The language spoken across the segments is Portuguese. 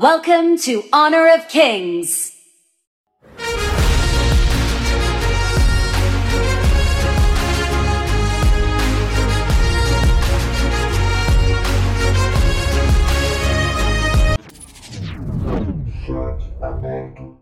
Welcome to Honor of Kings. Chat aberto.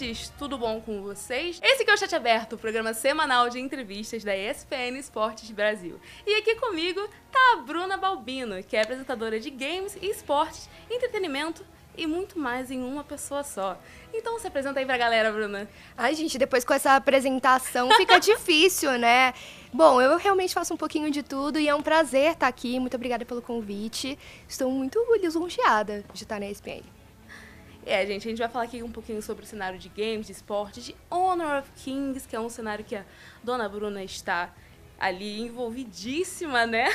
Esportes, tudo bom com vocês? Esse aqui é o Chat Aberto, o programa semanal de entrevistas da ESPN Esportes Brasil. E aqui comigo tá a Bruna Balbino, que é apresentadora de games e esportes, entretenimento e muito mais em uma pessoa só. Então se apresenta aí pra galera, Bruna. Ai, gente, depois com essa apresentação fica difícil, né? Bom, eu realmente faço um pouquinho de tudo e é um prazer estar aqui. Muito obrigada pelo convite. Estou muito lisonjeada de estar na ESPN. É, gente, a gente vai falar aqui um pouquinho sobre o cenário de games, de esportes, de Honor of Kings, que é um cenário que a dona Bruna está ali envolvidíssima, né?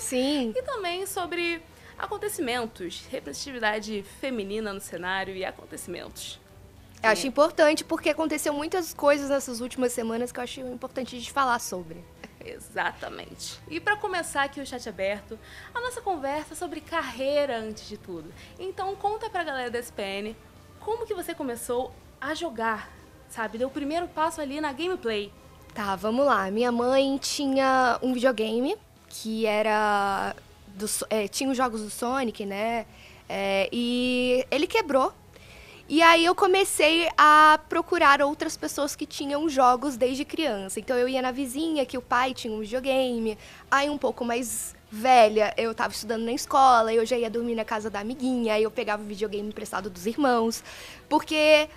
Sim. E também sobre acontecimentos, representatividade feminina no cenário e acontecimentos. Eu acho importante porque aconteceu muitas coisas nessas últimas semanas que eu acho importante de falar sobre. Exatamente. E para começar aqui o chat aberto, a nossa conversa é sobre carreira antes de tudo. Então conta pra galera da SPN como que você começou a jogar, sabe? Deu o primeiro passo ali na gameplay. Tá, vamos lá. Minha mãe tinha um videogame que era. Do, é, tinha os jogos do Sonic, né? É, e ele quebrou. E aí eu comecei a procurar outras pessoas que tinham jogos desde criança. Então eu ia na vizinha, que o pai tinha um videogame. Aí um pouco mais velha, eu tava estudando na escola, eu já ia dormir na casa da amiguinha, aí eu pegava o videogame emprestado dos irmãos. Porque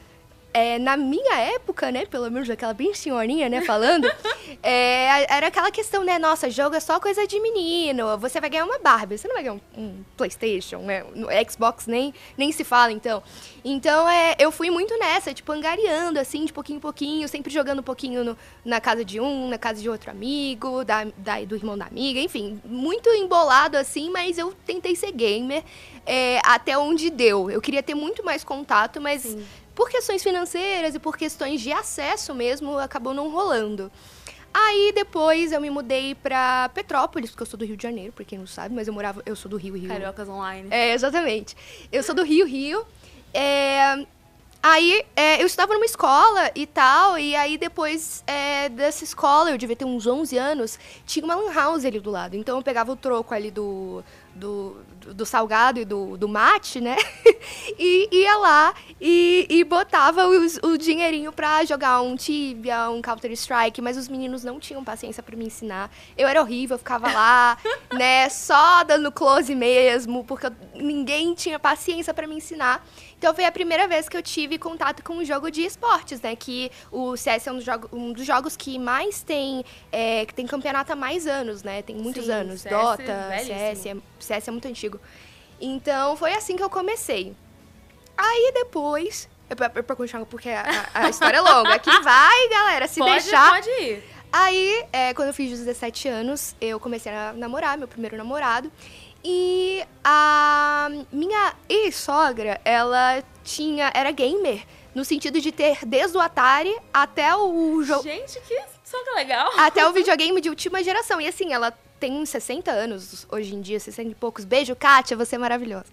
é, na minha época, né, pelo menos aquela bem senhorinha, né, falando, é, era aquela questão, né, nossa, jogo é só coisa de menino, você vai ganhar uma Barbie, você não vai ganhar um, um Playstation, né, no Xbox nem, nem se fala, então. Então, é, eu fui muito nessa, tipo, angariando, assim, de pouquinho em pouquinho, sempre jogando um pouquinho no- na casa de um, na casa de outro amigo, da, da- do irmão da amiga, enfim, muito embolado, assim, mas eu tentei ser gamer é, até onde deu. Eu queria ter muito mais contato, mas por questões financeiras e por questões de acesso mesmo, acabou não rolando. Aí depois eu me mudei pra Petrópolis, porque eu sou do Rio de Janeiro, pra quem não sabe, mas eu morava, eu sou do Rio, Rio. Cariocas Online. É, exatamente. Eu sou do Rio, Rio. É, aí é, eu estudava numa escola e tal, e aí depois é, dessa escola, eu devia ter uns 11 anos, tinha uma lan house ali do lado. Então eu pegava o troco ali do, do, do- do salgado e do, do mate, né? e ia lá e, e botava os- o dinheirinho pra jogar um Tibia, um Counter-Strike, mas os meninos não tinham paciência pra me ensinar. Eu era horrível, eu ficava lá, né, só dando close mesmo, porque eu- ninguém tinha paciência pra me ensinar. Então foi a primeira vez que eu tive contato com um jogo de esportes, né? Que o CS é um dos, jogo- um dos jogos que mais tem, é, que tem campeonato há mais anos, né? Tem muitos Sim, anos. CS Dota, velhíssimo. CS, é, CS é muito antigo. Então foi assim que eu comecei. Aí depois. é Pra, pra continuar, porque a, a- a história é longa. Aqui vai, galera, se pode, deixar. pode ir. Aí, é, quando eu fiz 17 anos, eu comecei a namorar, meu primeiro namorado. E a minha ex-sogra, ela tinha. era gamer. No sentido de ter desde o Atari até o jogo. Gente, que soca legal. Até o videogame de última geração. E assim, ela tem uns 60 anos hoje em dia, 60 e poucos. Beijo, Kátia, você é maravilhosa.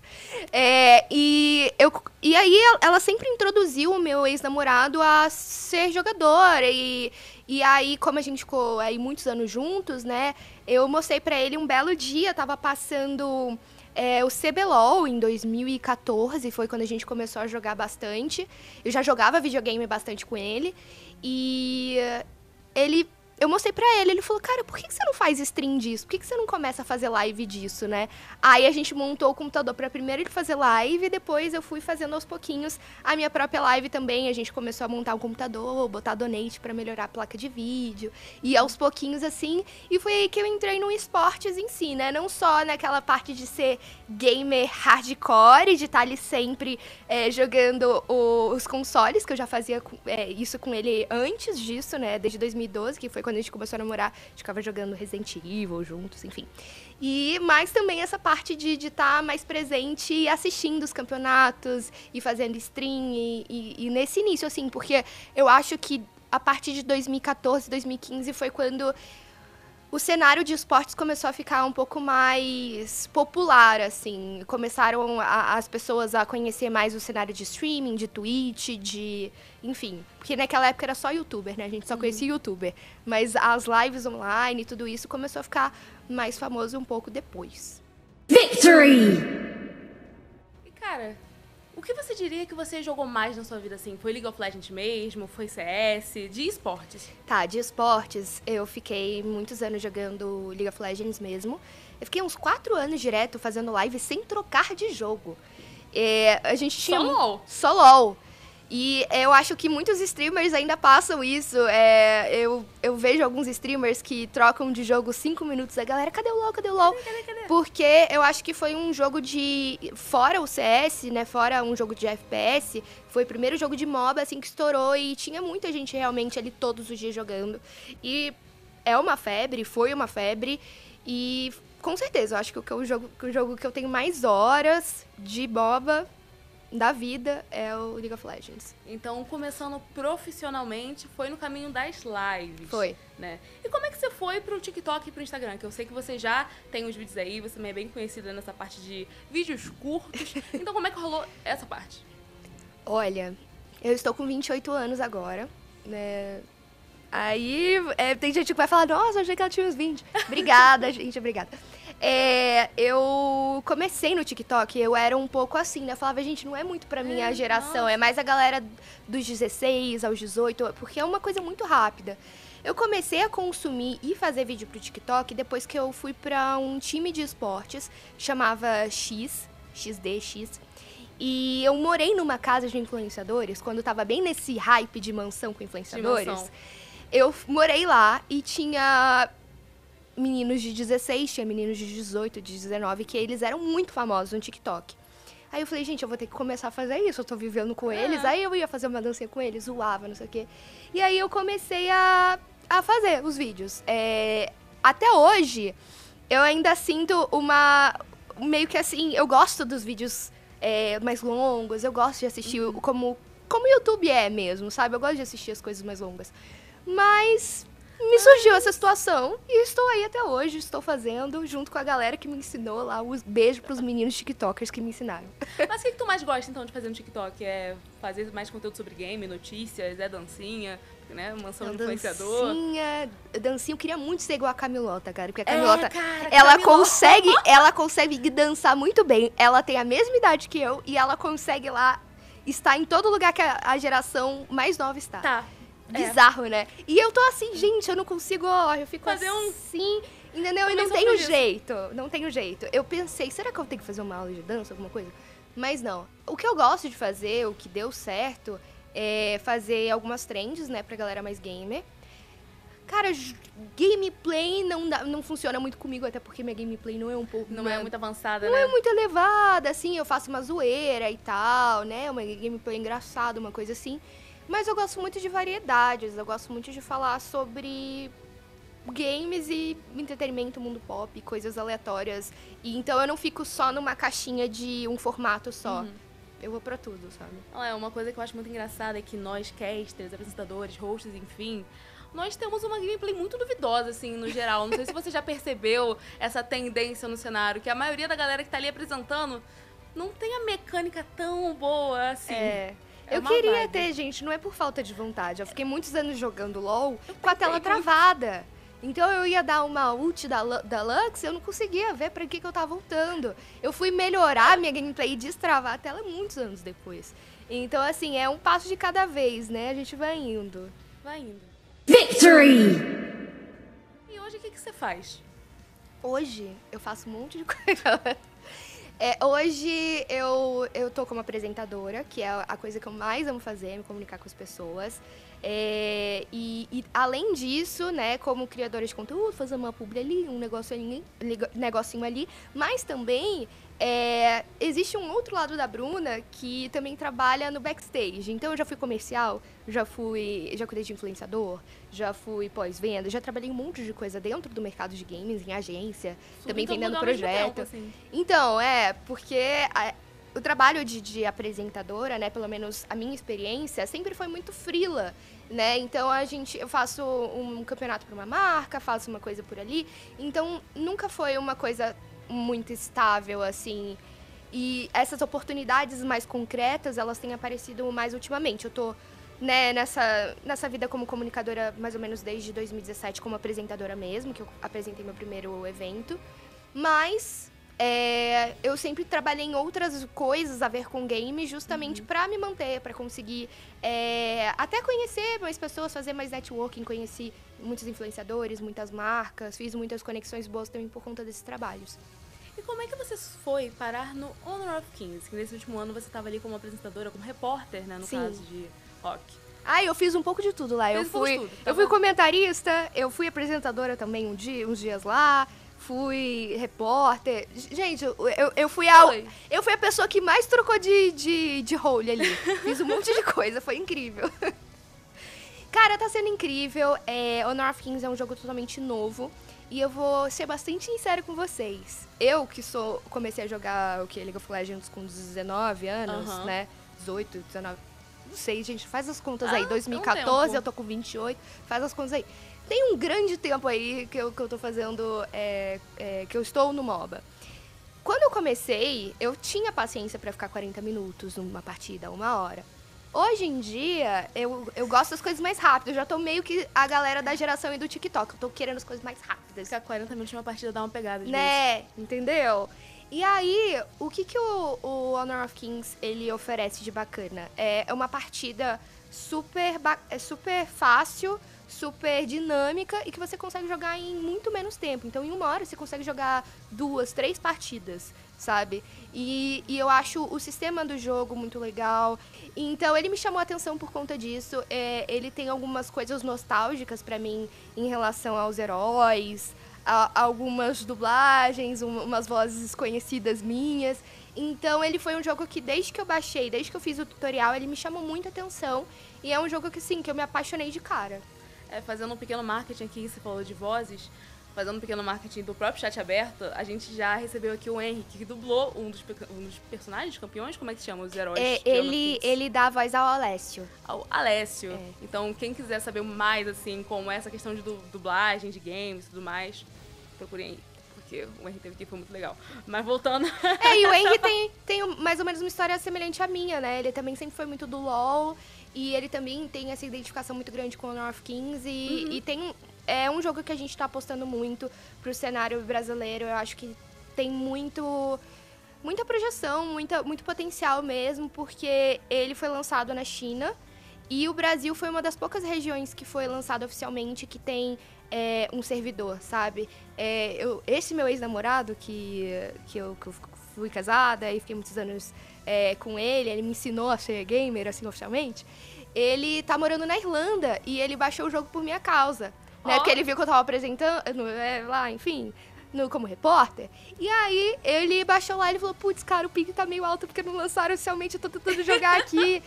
É, e, eu, e aí ela sempre introduziu o meu ex-namorado a ser jogador. E, e aí, como a gente ficou aí muitos anos juntos, né? Eu mostrei pra ele um belo dia, tava passando é, o CBLOL em 2014, foi quando a gente começou a jogar bastante. Eu já jogava videogame bastante com ele. E ele eu mostrei pra ele, ele falou, cara, por que, você não faz stream disso? Por que, você não começa a fazer live disso, né? Aí a gente montou o computador para primeiro ele fazer live, e depois eu fui fazendo aos pouquinhos a minha própria live também. A gente começou a montar o computador, botar donate para melhorar a placa de vídeo, e aos pouquinhos assim. E foi aí que eu entrei no esportes em si, né? Não só naquela parte de ser gamer hardcore, de estar tá ali sempre é, jogando os consoles, que eu já fazia é, isso com ele antes disso, né? Desde 2012, que foi quando quando a gente começou a namorar, a gente ficava jogando Resident Evil juntos, enfim. E mais também essa parte de estar tá mais presente e assistindo os campeonatos e fazendo stream e, e, e nesse início, assim, porque eu acho que a partir de 2014, 2015 foi quando o cenário de esportes começou a ficar um pouco mais popular, assim. Começaram a, as pessoas a conhecer mais o cenário de streaming, de Twitch, de. Enfim. Porque naquela época era só youtuber, né? A gente só uhum. conhecia youtuber. Mas as lives online e tudo isso começou a ficar mais famoso um pouco depois. Victory! E cara, o que você diria que você jogou mais na sua vida, assim? Foi League of Legends mesmo? Foi CS? De esportes? Tá, de esportes, eu fiquei muitos anos jogando League of Legends mesmo. Eu fiquei uns quatro anos direto fazendo live sem trocar de jogo. É, a gente tinha... Só LOL? Só LOL. E eu acho que muitos streamers ainda passam isso. É, eu, eu vejo alguns streamers que trocam de jogo cinco minutos. A galera, cadê o LoL? Cadê o LoL? Cadê, cadê, cadê? Porque eu acho que foi um jogo de. Fora o CS, né? Fora um jogo de FPS. Foi o primeiro jogo de MOBA, assim, que estourou. E tinha muita gente realmente ali todos os dias jogando. E é uma febre, foi uma febre. E com certeza, eu acho que o, jogo, o jogo que eu tenho mais horas de MOBA da vida é o League of Legends. Então, começando profissionalmente, foi no caminho das lives. Foi. Né? E como é que você foi pro TikTok e pro Instagram? Que eu sei que você já tem os vídeos aí, você também é bem conhecida nessa parte de vídeos curtos. então, como é que rolou essa parte? Olha, eu estou com 28 anos agora, né? Aí é, tem gente que vai falar, nossa, eu achei que ela tinha uns 20. Obrigada, gente, obrigada. É, eu comecei no TikTok, eu era um pouco assim, né? Eu falava, gente, não é muito pra minha é, geração, nossa. é mais a galera dos 16 aos 18, porque é uma coisa muito rápida. Eu comecei a consumir e fazer vídeo pro TikTok depois que eu fui para um time de esportes, chamava X, XDX. E eu morei numa casa de influenciadores, quando tava bem nesse hype de mansão com influenciadores. Mansão. Eu morei lá e tinha meninos de 16, tinha meninos de 18, de 19, que eles eram muito famosos no TikTok. Aí eu falei, gente, eu vou ter que começar a fazer isso, eu tô vivendo com eles. Aí eu ia fazer uma dancinha com eles, zoava, não sei o quê. E aí eu comecei a, a fazer os vídeos. É, até hoje, eu ainda sinto uma. Meio que assim, eu gosto dos vídeos é, mais longos, eu gosto de assistir uhum. como, como o YouTube é mesmo, sabe? Eu gosto de assistir as coisas mais longas. Mas me surgiu essa situação e estou aí até hoje, estou fazendo junto com a galera que me ensinou lá. Os beijo pros meninos tiktokers que me ensinaram. Mas o que, que tu mais gosta então de fazer no TikTok? É fazer mais conteúdo sobre game, notícias, é dancinha? Né? Mansão de influenciador. Dancinha, dancinha, eu queria muito ser igual a Camilota, cara. Porque a Camilota, é, cara, ela Camilota. consegue, ela consegue dançar muito bem. Ela tem a mesma idade que eu e ela consegue lá estar em todo lugar que a, a geração mais nova está. Tá. É. bizarro, é. né? E eu tô assim, gente, eu não consigo, ó, eu fico fazer assim, um... entendeu? E não tenho jeito, não tenho jeito. Eu pensei, será que eu tenho que fazer uma aula de dança, alguma coisa? Mas não. O que eu gosto de fazer, o que deu certo, é fazer algumas trends, né, pra galera mais gamer. Cara, gameplay não, dá, não funciona muito comigo, até porque minha gameplay não é um pouco. Não, é, é, muito avançada, não né? Não é muito elevada, assim, eu faço uma zoeira e tal, né? Uma gameplay engraçada, uma coisa assim. Mas eu gosto muito de variedades, eu gosto muito de falar sobre games e entretenimento, mundo pop, coisas aleatórias. E então eu não fico só numa caixinha de um formato só. Uhum. Eu vou pra tudo, sabe? É, uma coisa que eu acho muito engraçada é que nós, casters, apresentadores, hosts, enfim, nós temos uma gameplay muito duvidosa, assim, no geral. Não sei se você já percebeu essa tendência no cenário, que a maioria da galera que tá ali apresentando não tem a mecânica tão boa, assim. É. É eu queria vibe. ter, gente, não é por falta de vontade. Eu fiquei muitos anos jogando LOL eu com a tela travada. Então eu ia dar uma ult da, da Lux, eu não conseguia ver pra que, que eu tava voltando. Eu fui melhorar minha gameplay e destravar a tela muitos anos depois. Então, assim, é um passo de cada vez, né? A gente vai indo. Vai indo. Victory! E hoje o que, que você faz? Hoje eu faço um monte de coisa. É, hoje eu, eu tô como apresentadora, que é a coisa que eu mais amo fazer, me comunicar com as pessoas. É, e, e, além disso, né, como criadora de conteúdo, fazer uma publi ali, um negócio ali, nego- negocinho ali, mas também é, existe um outro lado da Bruna que também trabalha no backstage. Então eu já fui comercial, já fui, já cuidei de influenciador, já fui pós-venda, já trabalhei um monte de coisa dentro do mercado de games, em agência, também Tudo vendendo projeto. tempo, assim. Então, é, porque a- o trabalho de, de apresentadora, né, pelo menos a minha experiência, sempre foi muito frila, né? Então a gente, eu faço um campeonato para uma marca, faço uma coisa por ali, então nunca foi uma coisa muito estável assim. E essas oportunidades mais concretas, elas têm aparecido mais ultimamente. Eu tô né, nessa, nessa vida como comunicadora mais ou menos desde 2017 como apresentadora mesmo, que eu apresentei meu primeiro evento. Mas é, eu sempre trabalhei em outras coisas a ver com game, justamente pra me manter, pra conseguir é, até conhecer mais pessoas, fazer mais networking, conheci muitos influenciadores, muitas marcas, fiz muitas conexões boas também por conta desses trabalhos. E como é que você foi parar no Honor of Kings? Que nesse último ano você estava ali como apresentadora, como repórter, né? No Sim. caso de rock. Ah, eu fiz um pouco de tudo lá. Fez eu um fui, tudo, tá eu fui comentarista, eu fui apresentadora também um dia, uns dias lá, fui repórter. Gente, eu, eu, eu fui a Foi. eu fui a pessoa que mais trocou de, de, de role ali. Fiz um monte de coisa, foi incrível. Cara, tá sendo incrível. É, Honor of Kings é um jogo totalmente novo. E eu vou ser bastante sincera com vocês. Eu, que sou comecei a jogar o que League of Legends com 19 anos, Aham. né? 18, 19. Não sei, gente, faz as contas Ah, aí. é um 2014, tempo. eu tô com 28. Faz as contas aí. Tem um grande tempo aí que eu, que eu tô fazendo. é, é, que eu estou no MOBA. Quando eu comecei, eu tinha paciência pra ficar 40 minutos numa partida, uma hora. Hoje em dia, eu, eu gosto das coisas mais rápidas. Eu já tô meio que a galera da geração e do TikTok. Eu tô querendo as coisas mais rápidas. Ficar 40 minutos numa partida dá uma pegada de Né? Entendeu? E aí, o que, que o, o Honor of Kings ele oferece de bacana? É uma partida super, é super fácil, super dinâmica e que você consegue jogar em muito menos tempo. Então, em uma hora, você consegue jogar duas, três partidas, sabe? E, e eu acho o sistema do jogo muito legal. Então, ele me chamou a atenção por conta disso. É, ele tem algumas coisas nostálgicas pra mim em relação aos heróis, a- algumas dublagens, um- umas vozes conhecidas minhas. Então ele foi um jogo que desde que eu baixei, desde que eu fiz o tutorial, ele me chamou muita atenção. E é um jogo que sim, que eu me apaixonei de cara. É, fazendo um pequeno marketing aqui, você falou de vozes, fazendo um pequeno marketing do próprio chat aberto, a gente já recebeu aqui o Henrique, que dublou um dos, um dos personagens, campeões, como é que se chama? Os heróis. É, ele, ele dá a voz ao Alessio. Ao Alessio. É. Então, quem quiser saber mais, assim, como é essa questão de du- dublagem, de games e tudo mais, procurem aí. Porque o Henrique teve aqui, foi muito legal. Mas voltando... É, e o Henry tem, tem mais ou menos uma história semelhante à minha, né? Ele também sempre foi muito do LoL. E ele também tem essa identificação muito grande com o of Kings. E, e tem. É um jogo que a gente tá apostando muito pro cenário brasileiro. Eu acho que tem muito. Muita projeção, muita, muito potencial mesmo, porque ele foi lançado na China. E o Brasil foi uma das poucas regiões que foi lançado oficialmente que tem é, um servidor, sabe? É, eu- esse meu ex-namorado, que, que, eu, que eu fui casada e fiquei muitos anos é, com ele, ele me ensinou a ser gamer, assim, oficialmente. Ele tá morando na Irlanda e ele baixou o jogo por minha causa. Né? Porque ele viu que eu tava apresentando, é, lá, enfim, no, como repórter. E aí ele baixou lá e ele falou, putz, cara, o ping tá meio alto porque não lançaram oficialmente, eu tô tentando jogar aqui.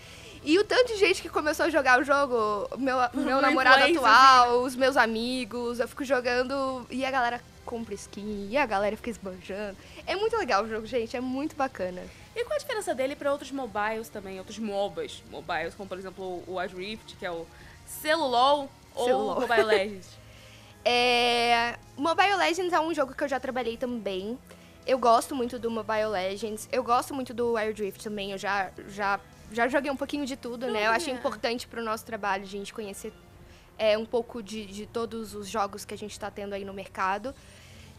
E o tanto de gente que começou a jogar o jogo, meu, meu namorado influência, atual, os meus amigos, eu fico jogando e a galera compra skin, e a galera fica esbanjando. É muito legal o jogo, gente, é muito bacana. E qual a diferença dele para outros mobiles também, outros MOBAs, mobiles, como por exemplo o Wild Rift, que é o Celulol ou. Mobile Legends? É... Mobile Legends é um jogo que eu já trabalhei também. Eu gosto muito do Mobile Legends. Eu gosto muito do Wild Rift também. Eu já, já, já joguei um pouquinho de tudo, né? Eu acho importante pro nosso trabalho a gente conhecer é, um pouco de, de todos os jogos que a gente tá tendo aí no mercado.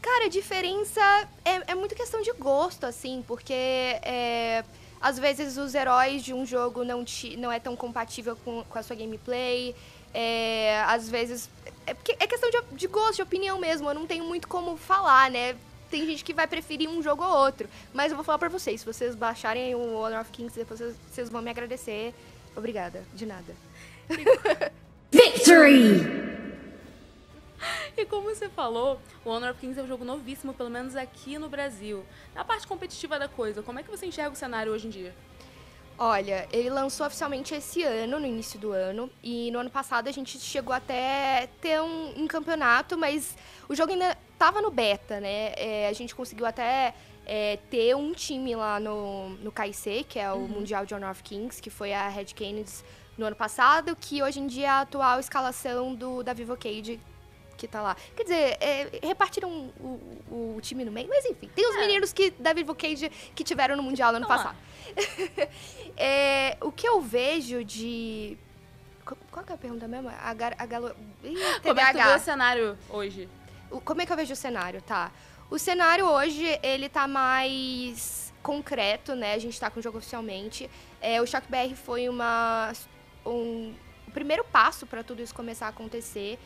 Cara, a diferença é, é muito questão de gosto, assim, porque é, às vezes os heróis de um jogo não, te, não é tão compatível com, com a sua gameplay. É, às vezes. É, porque é questão de, de gosto, de opinião mesmo. Eu não tenho muito como falar, né? Tem gente que vai preferir um jogo ou outro. Mas eu vou falar pra vocês, se vocês baixarem o Honor of Kings, depois vocês, vocês vão me agradecer. Obrigada, de nada. Victory! E como você falou, o Honor of Kings é um jogo novíssimo, pelo menos aqui no Brasil. Na parte competitiva da coisa, como é que você enxerga o cenário hoje em dia? Olha, ele lançou oficialmente esse ano, no início do ano, e no ano passado a gente chegou até ter um, um campeonato, mas o jogo ainda estava no beta, né? É, a gente conseguiu até é, ter um time lá no, no KIC, que é o Mundial de Honor of Kings, que foi a Red Canids no ano passado, que hoje em dia é a atual escalação do, da Vivo Cage, que tá lá. Quer dizer, é, repartiram o, o, o time no meio, mas enfim, tem os É. meninos que, da Vivo Cage que tiveram no Mundial no ano Tão lá. passado. É, o que eu vejo de. Qu- Qual que é a pergunta mesmo? A, gar, a galo... Ih, Como é que tu vê o cenário hoje? O- Como é que eu vejo o cenário, tá? O cenário hoje, ele tá mais concreto, né? A gente tá com o jogo oficialmente. É, o Shock BR foi uma, um, o primeiro passo para tudo isso começar a acontecer.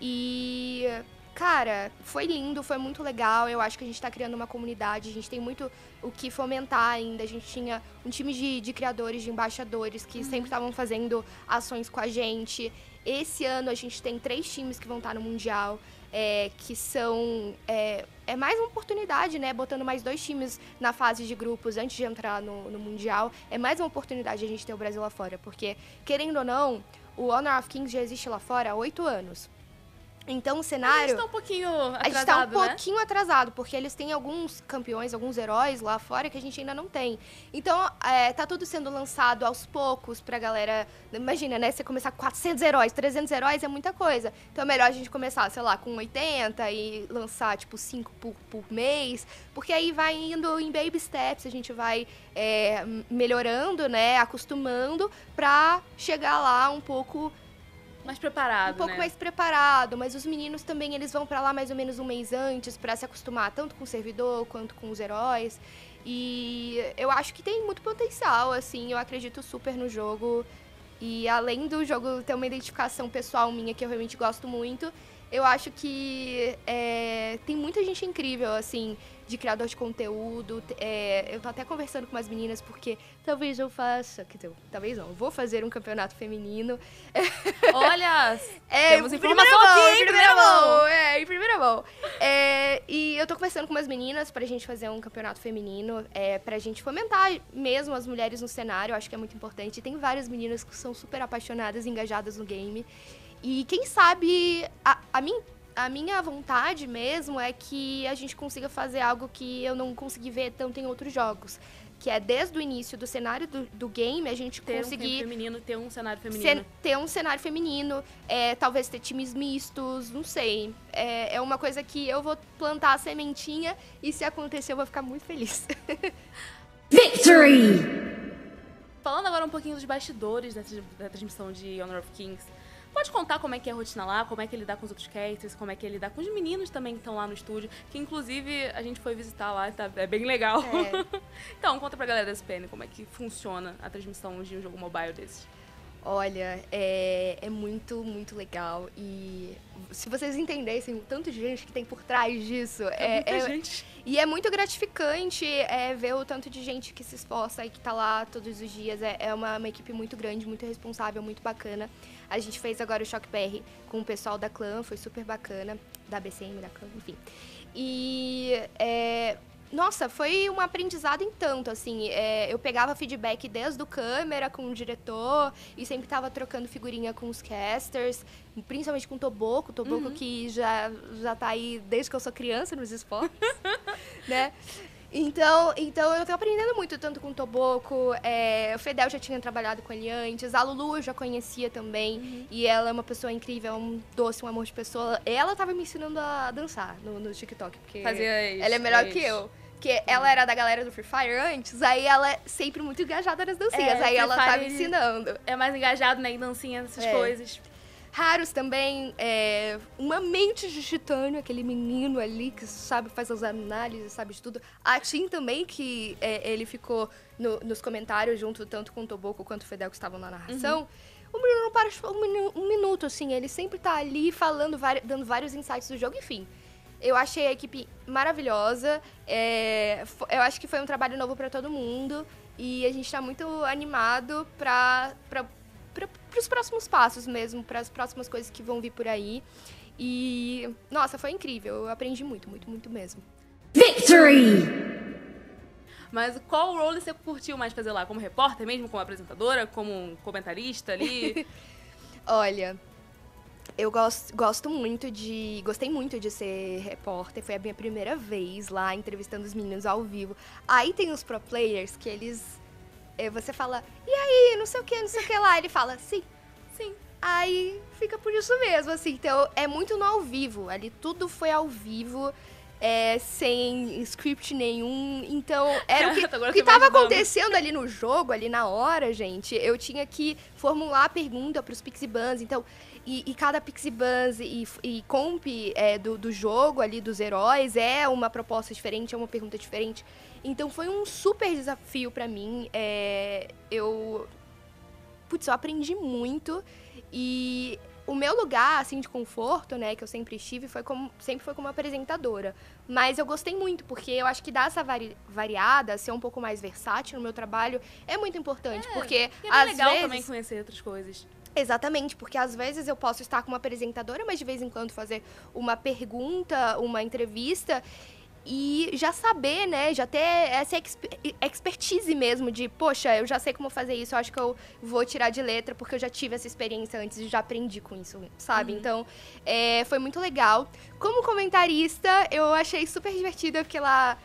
E, cara, foi lindo, foi muito legal. Eu acho que a gente tá criando uma comunidade, a gente tem muito o que fomentar ainda. A gente tinha um time de, de criadores, de embaixadores que sempre estavam fazendo ações com a gente. Esse ano a gente tem três times que vão estar no Mundial, é, que são. É, é mais uma oportunidade, né? Botando mais dois times na fase de grupos antes de entrar no, no Mundial. É mais uma oportunidade de a gente ter o Brasil lá fora. Porque, querendo ou não, o Honor of Kings já existe lá fora há oito anos. Então o A gente cenário. tá um pouquinho A gente tá um atrasado, né? pouquinho atrasado, porque eles têm alguns campeões, alguns heróis lá fora que a gente ainda não tem. Então, é, tá tudo sendo lançado aos poucos pra galera. Imagina, né? Você começar com 400 heróis, 300 heróis é muita coisa. Então é melhor a gente começar, sei lá, com 80 e lançar, tipo, 5 por, por mês. Porque aí vai indo em baby steps, a gente vai é, melhorando, né? Acostumando pra chegar lá um pouco Mais preparado, um pouco né? mais preparado, mas os meninos também eles vão pra lá mais ou menos um mês antes pra se acostumar tanto com o servidor quanto com os heróis. E eu acho que tem muito potencial, assim, eu acredito super no jogo. E além do jogo ter uma identificação pessoal minha que eu realmente gosto muito, eu acho que é, tem muita gente incrível, assim, de criador de conteúdo. É, eu tô até conversando com umas meninas porque talvez eu faça, dizer, talvez não, eu vou fazer um campeonato feminino. Olha, É, temos em informação primeira mão, aqui, em primeira mão. É, em primeira mão. É, e eu tô conversando com umas meninas pra gente fazer um campeonato feminino, é, pra gente fomentar mesmo as mulheres no cenário, eu acho que é muito importante. Tem várias meninas que são super apaixonadas e engajadas no game. E quem sabe, a, a, min, a minha vontade mesmo é que a gente consiga fazer algo que eu não consegui ver tanto em outros jogos. Que é desde o início do cenário do, do game, a gente Ter um conseguir time feminino, ter um cenário feminino. Ter um cenário feminino, é, talvez ter times mistos, não sei. É, é uma coisa que eu vou plantar a sementinha e se acontecer eu vou ficar muito feliz. Victory! Falando agora um pouquinho dos bastidores da, da transmissão de Honor of Kings, pode contar como é que é a rotina lá, como é que ele lidar com os outros casters, como é que ele lidar com os meninos também que estão lá no estúdio, que inclusive a gente foi visitar lá, tá, é bem legal. É. então, conta pra galera da SPN como é que funciona a transmissão de um jogo mobile desses. Olha, é, é muito, muito legal. E se vocês entendessem o tanto de gente que tem por trás disso, é, muita é- gente. E é muito gratificante é, ver o tanto de gente que se esforça e que tá lá todos os dias. É, é uma, uma equipe muito grande, muito responsável, muito bacana. A gente fez agora o Shock BR com o pessoal da Clã, foi super bacana. Da BCM, da Clã, enfim. E, é, nossa, foi um aprendizado em tanto, assim. é, eu pegava feedback desde o câmera com o diretor e sempre tava trocando figurinha com os casters, principalmente com o Toboco. O Toboco que já, já tá aí desde que eu sou criança nos esportes, né? Então, então eu tô aprendendo muito, tanto com o Toboco, é, o Fedel já tinha trabalhado com ele antes, a Lulu eu já conhecia também, e ela é uma pessoa incrível, é um doce, um amor de pessoa. Ela tava me ensinando a dançar no, no TikTok, porque Fazia isso, ela é melhor isso. que eu. Porque ela era da galera do Free Fire antes, aí ela é sempre muito engajada nas dancinhas, É, aí ela tá me ensinando. É mais engajado, né, em dancinha, essas É. coisas. Harus também é uma mente de titânio, aquele menino ali que sabe, faz as análises, sabe de tudo. A Tim também, que é, ele ficou no- nos comentários junto tanto com o Toboco quanto o Fedel que estavam na narração. O menino não para um, um minuto, assim, ele sempre tá ali falando, dando vários insights do jogo, enfim. Eu achei a equipe maravilhosa. é, eu acho que foi um trabalho novo pra todo mundo. E a gente tá muito animado pra, pra, pra, pros próximos passos mesmo, pras próximas coisas que vão vir por aí. E, nossa, foi incrível. Eu aprendi muito, muito, muito mesmo. Victory! Mas qual role você curtiu mais fazer lá? Como repórter mesmo, como apresentadora, como um comentarista ali? Olha, eu gosto, gosto muito de. Gostei muito de ser repórter. Foi a minha primeira vez lá entrevistando os meninos ao vivo. Aí tem os pro players que eles. Eh, Você fala, e aí, não sei o que, não sei o que lá. Ele fala, sim. Sim. Aí fica por isso mesmo, assim. Então é muito no ao vivo. Ali tudo foi ao vivo. é, sem script nenhum. Então, era o que, o que tava imaginando. acontecendo ali no jogo, ali na hora, gente. Eu tinha que formular a pergunta pros Pixie Buns. Então, e, e cada Pixie Buns e, e comp é, do, do jogo ali, dos heróis, é uma proposta diferente, é uma pergunta diferente. Então, foi um super desafio pra mim. É, eu putz, eu aprendi muito e o meu lugar, assim, de conforto, né, que eu sempre estive, foi como, sempre foi como apresentadora. Mas eu gostei muito, porque eu acho que dar essa vari- variada, ser um pouco mais versátil no meu trabalho, é muito importante, porque E é às legal vezes... também conhecer outras coisas. Exatamente, porque às vezes eu posso estar como apresentadora, mas de vez em quando fazer uma pergunta, uma entrevista e já saber, né, já ter essa exp- expertise mesmo de, poxa, eu já sei como fazer isso, eu acho que eu vou tirar de letra porque eu já tive essa experiência antes e já aprendi com isso, sabe? Então, é, foi muito legal. Como comentarista, eu achei super divertido, eu fiquei lá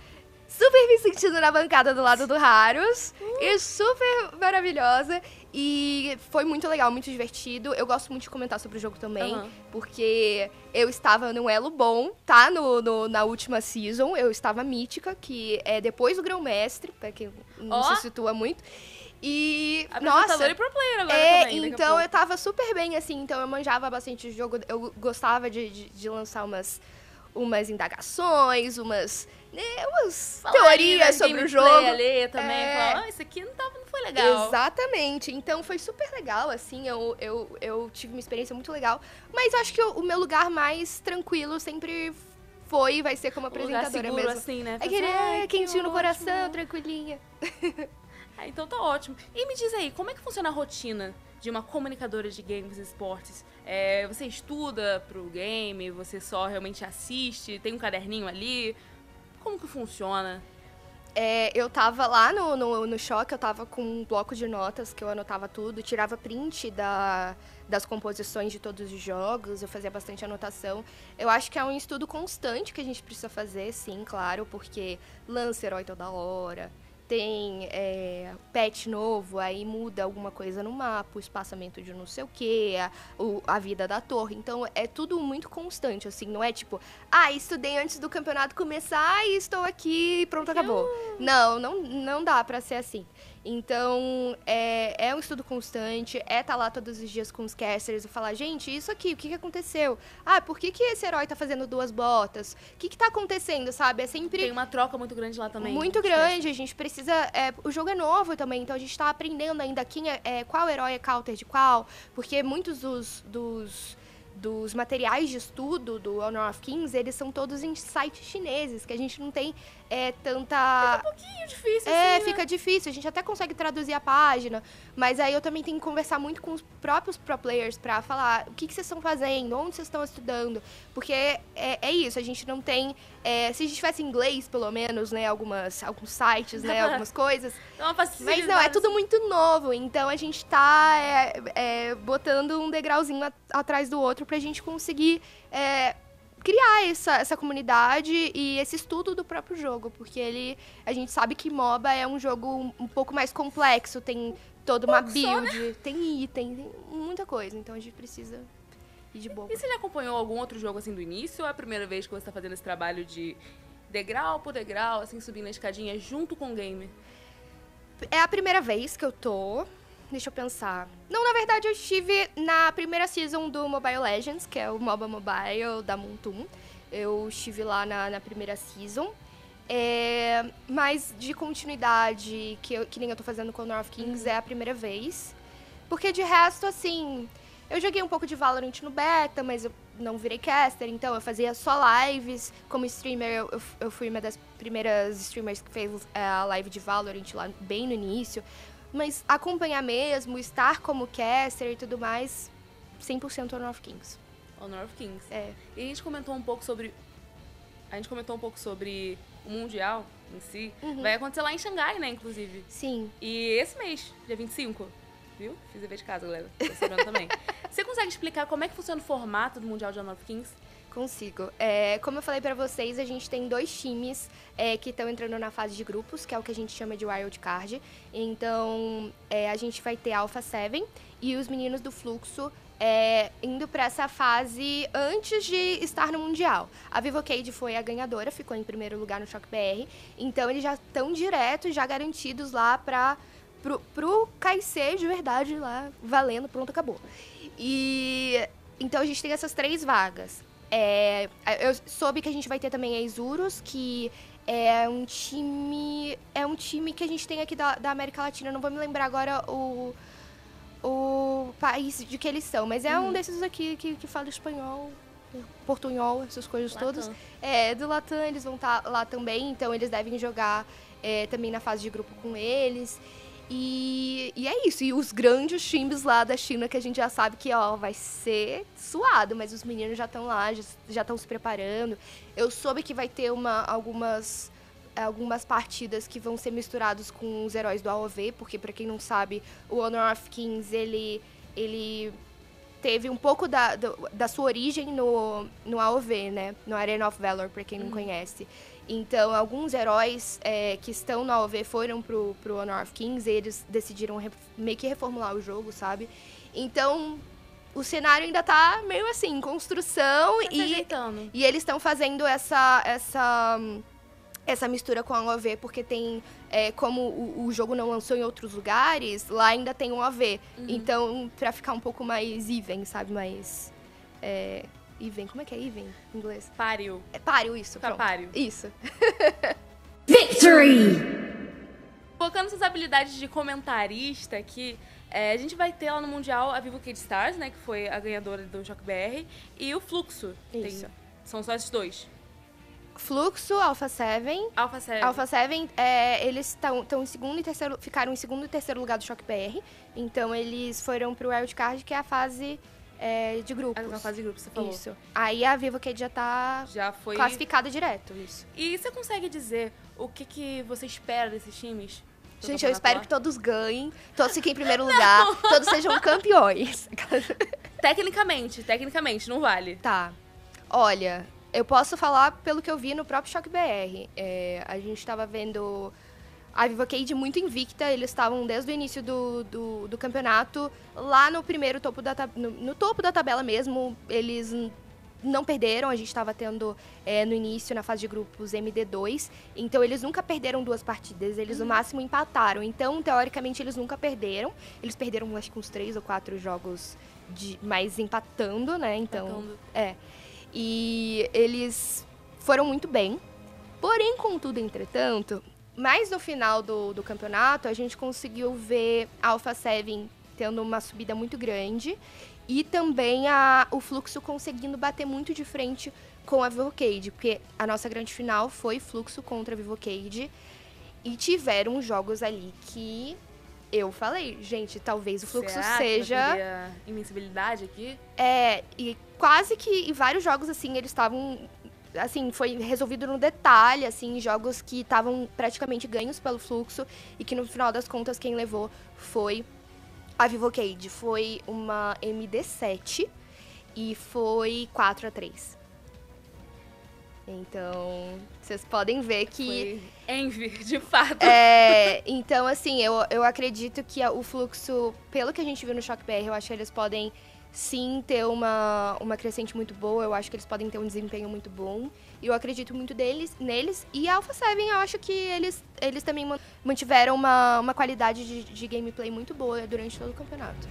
super me sentindo na bancada do lado do Harus. E super maravilhosa. E foi muito legal, muito divertido. Eu gosto muito de comentar sobre o jogo também. Aham. Porque eu estava num elo bom, tá? No, no- na última season. Eu estava mítica, que é depois do Grão-Mestre, pra quem não Ó. se situa muito. E. Nossa, e pro player agora é, também. então eu tava super bem, assim, então eu manjava bastante o jogo, eu gostava de, de, de lançar umas, umas indagações, umas, umas Falar ali teorias sobre o jogo. ali também. É. Falar, ah, isso aqui não, tava, não foi legal. Exatamente, então foi super legal, assim, eu, eu, eu tive uma experiência muito legal, mas eu acho que o, o meu lugar mais tranquilo sempre foi e vai ser como apresentadora seguro mesmo. assim, né? É Ai, é, que quentinho no coração, tranquilinha. Ah, então tá ótimo. E me diz aí, como é que funciona a rotina de uma comunicadora de games e esportes? É, você estuda pro game, você só realmente assiste, tem um caderninho ali? Como que funciona? É, eu tava lá no, no, no choque, eu tava com um bloco de notas que eu anotava tudo, tirava print da, das composições de todos os jogos, eu fazia bastante anotação. Eu acho que é um estudo constante que a gente precisa fazer, sim, claro, porque lança herói toda hora, tem é, patch novo, aí muda alguma coisa no mapa, o espaçamento de não sei o que, a, o- a vida da torre. Então é tudo muito constante, assim, não é tipo, ah, estudei antes do campeonato começar e estou aqui e pronto, acabou. Não, não, não dá pra ser assim. Então, é, é um estudo constante, é estar lá todos os dias com os casters e falar, gente, isso aqui, o que, que aconteceu? Ah, por que, que esse herói tá fazendo duas botas? O que, que tá acontecendo, sabe? É sempre Tem uma troca muito grande lá também. muito Esquece. grande, a gente precisa. é, o jogo é novo também, então a gente tá aprendendo ainda quem é, é, qual herói é counter de qual, porque muitos dos, dos, dos materiais de estudo do Honor of Kings, eles são todos em sites chineses, que a gente não tem é, tanta. Um pouquinho difícil, É, assim, né? fica difícil. A gente até consegue traduzir a página, mas aí eu também tenho que conversar muito com os próprios pro players pra falar o que, que vocês estão fazendo, onde vocês estão estudando. Porque é, é isso, a gente não tem. é, se a gente tivesse inglês, pelo menos, né? Algumas, alguns sites, né? algumas coisas. Facilidade. Mas não, é tudo muito novo. Então a gente tá é, é, botando um degrauzinho a- atrás do outro pra gente conseguir. Criar essa, essa comunidade e esse estudo do próprio jogo, porque ele a gente sabe que MOBA é um jogo um, pouco mais complexo, tem toda uma pouco só, build, tem item, tem muita coisa, então a gente precisa ir de boa. E você já acompanhou algum outro jogo assim do início ou é a primeira vez que você tá fazendo esse trabalho de degrau por degrau, assim, subindo a escadinha junto com o game? É a primeira vez que eu tô deixa eu pensar. Não, na verdade, eu estive na primeira season do Mobile Legends, que é o MOBA Mobile da Montoon. Eu estive lá na, na primeira season. É, mas de continuidade, que, eu, que nem eu tô fazendo com o North Kings, é a primeira vez. Porque de resto, assim, eu joguei um pouco de Valorant no beta, mas eu não virei caster, então eu fazia só lives. Como streamer, eu, eu, eu fui uma das primeiras streamers que fez é, a live de Valorant lá bem no início. Mas acompanhar mesmo, estar como caster e tudo mais, 100% Honor of Kings. Honor of Kings. É. E a gente comentou um pouco sobre. A gente comentou um pouco sobre o Mundial em si. Uhum. Vai acontecer lá em Xangai, né, inclusive. Sim. E esse mês, dia 25. Viu? Fiz dever de casa, galera. Tô sabendo também. Você consegue explicar como é que funciona o formato do Mundial de Honor of Kings? Consigo. É, como eu falei pra vocês, a gente tem dois times é, que estão entrando na fase de grupos, que é o que a gente chama de Wild Card. Então, é, a gente vai ter Alpha 7 e os meninos do Fluxo é, indo para essa fase antes de estar no Mundial. A Vivocade foi a ganhadora, ficou em primeiro lugar no Choque BR. Então, eles já estão direto, já garantidos lá para pro, pro de verdade lá, valendo, pronto, acabou. E então a gente tem essas três vagas. É, eu soube que a gente vai ter também a Isurus, que é um time. É um time que a gente tem aqui da, da América Latina. Não vou me lembrar agora o, o país de que eles são, mas é um desses aqui que, que fala espanhol, portunhol, essas coisas Latam. todas. É, do Latam eles vão estar lá também, então eles devem jogar é, também na fase de grupo com eles. E, e é isso. E os grandes times lá da China que a gente já sabe que, ó, vai ser suado, mas os meninos já estão lá, já estão se preparando. Eu soube que vai ter uma, algumas, algumas partidas que vão ser misturados com os heróis do AOV, porque para quem não sabe, o Honor of Kings, ele, ele teve um pouco da, do- da sua origem no, no AOV, né? No Arena of Valor, pra quem não conhece. Então, alguns heróis é, que estão no AOV foram pro, pro Honor of Kings e eles decidiram re- meio que reformular o jogo, sabe? Então, o cenário ainda tá meio assim, em construção Tá e, e eles estão fazendo essa, essa, essa mistura com a OV, porque tem. é, como o, o jogo não lançou em outros lugares, lá ainda tem um OV. Então, pra ficar um pouco mais even, sabe? Mais. É, even. Como é que é even em inglês? Pariu. É páreo, isso. Tá pronto. páreo. Isso. Victory! Colocando suas habilidades de comentarista aqui, é, a gente vai ter lá no Mundial a Vivo Kid Stars, né? Que foi a ganhadora do Joc BR. E o Fluxo. Tem- Isso. são só esses dois. Fluxo, Alpha 7. Alpha 7. Alpha 7, é, eles estão em segundo e terceiro, ficaram em segundo e terceiro lugar do Choque BR. Então eles foram pro Wild Card, que é a fase é, de grupos. A fase de grupo, você falou. Isso. Aí a Vivo Cade já tá Já foi. classificada direto, isso. E você consegue dizer o que, que você espera desses times? Gente, eu espero que todos ganhem, todos fiquem em primeiro lugar, todos sejam campeões. Tecnicamente, tecnicamente, não vale. Tá. Olha, eu posso falar pelo que eu vi no próprio Choque BR. É, a gente tava vendo a Viva Cade muito invicta, eles estavam desde o início do, do, do campeonato, lá no primeiro topo da no, no topo da tabela mesmo, eles não perderam, a gente estava tendo é, no início, na fase de grupos, MD2, então eles nunca perderam duas partidas, eles no máximo empataram, então teoricamente eles nunca perderam, eles perderam acho que uns três ou quatro jogos de, mais empatando, né, então... Empatando. É. E eles foram muito bem. Porém, contudo, entretanto, mais no final do, do campeonato, a gente conseguiu ver a Alpha 7 tendo uma subida muito grande e também a, o fluxo conseguindo bater muito de frente com a Vivocade, porque a nossa grande final foi fluxo contra a Vivocade e tiveram jogos ali que eu falei, gente, talvez o fluxo Será que seja a invencibilidade aqui? é, e quase que em vários jogos, assim, eles estavam. Assim, foi resolvido no detalhe, assim, jogos que estavam praticamente ganhos pelo fluxo e que no final das contas quem levou foi a Vivocade. Foi uma MD7 e foi 4 a 3 Então, vocês podem ver que. Foi Envy, de fato. É, então, assim, eu, eu acredito que o fluxo, pelo que a gente viu no Shock BR, eu acho que eles podem sim ter uma, uma crescente muito boa. Eu acho que eles podem ter um desempenho muito bom. E eu acredito muito deles, neles. E a Alpha 7, eu acho que eles, eles também man- mantiveram uma, uma qualidade de, de gameplay muito boa durante todo o campeonato.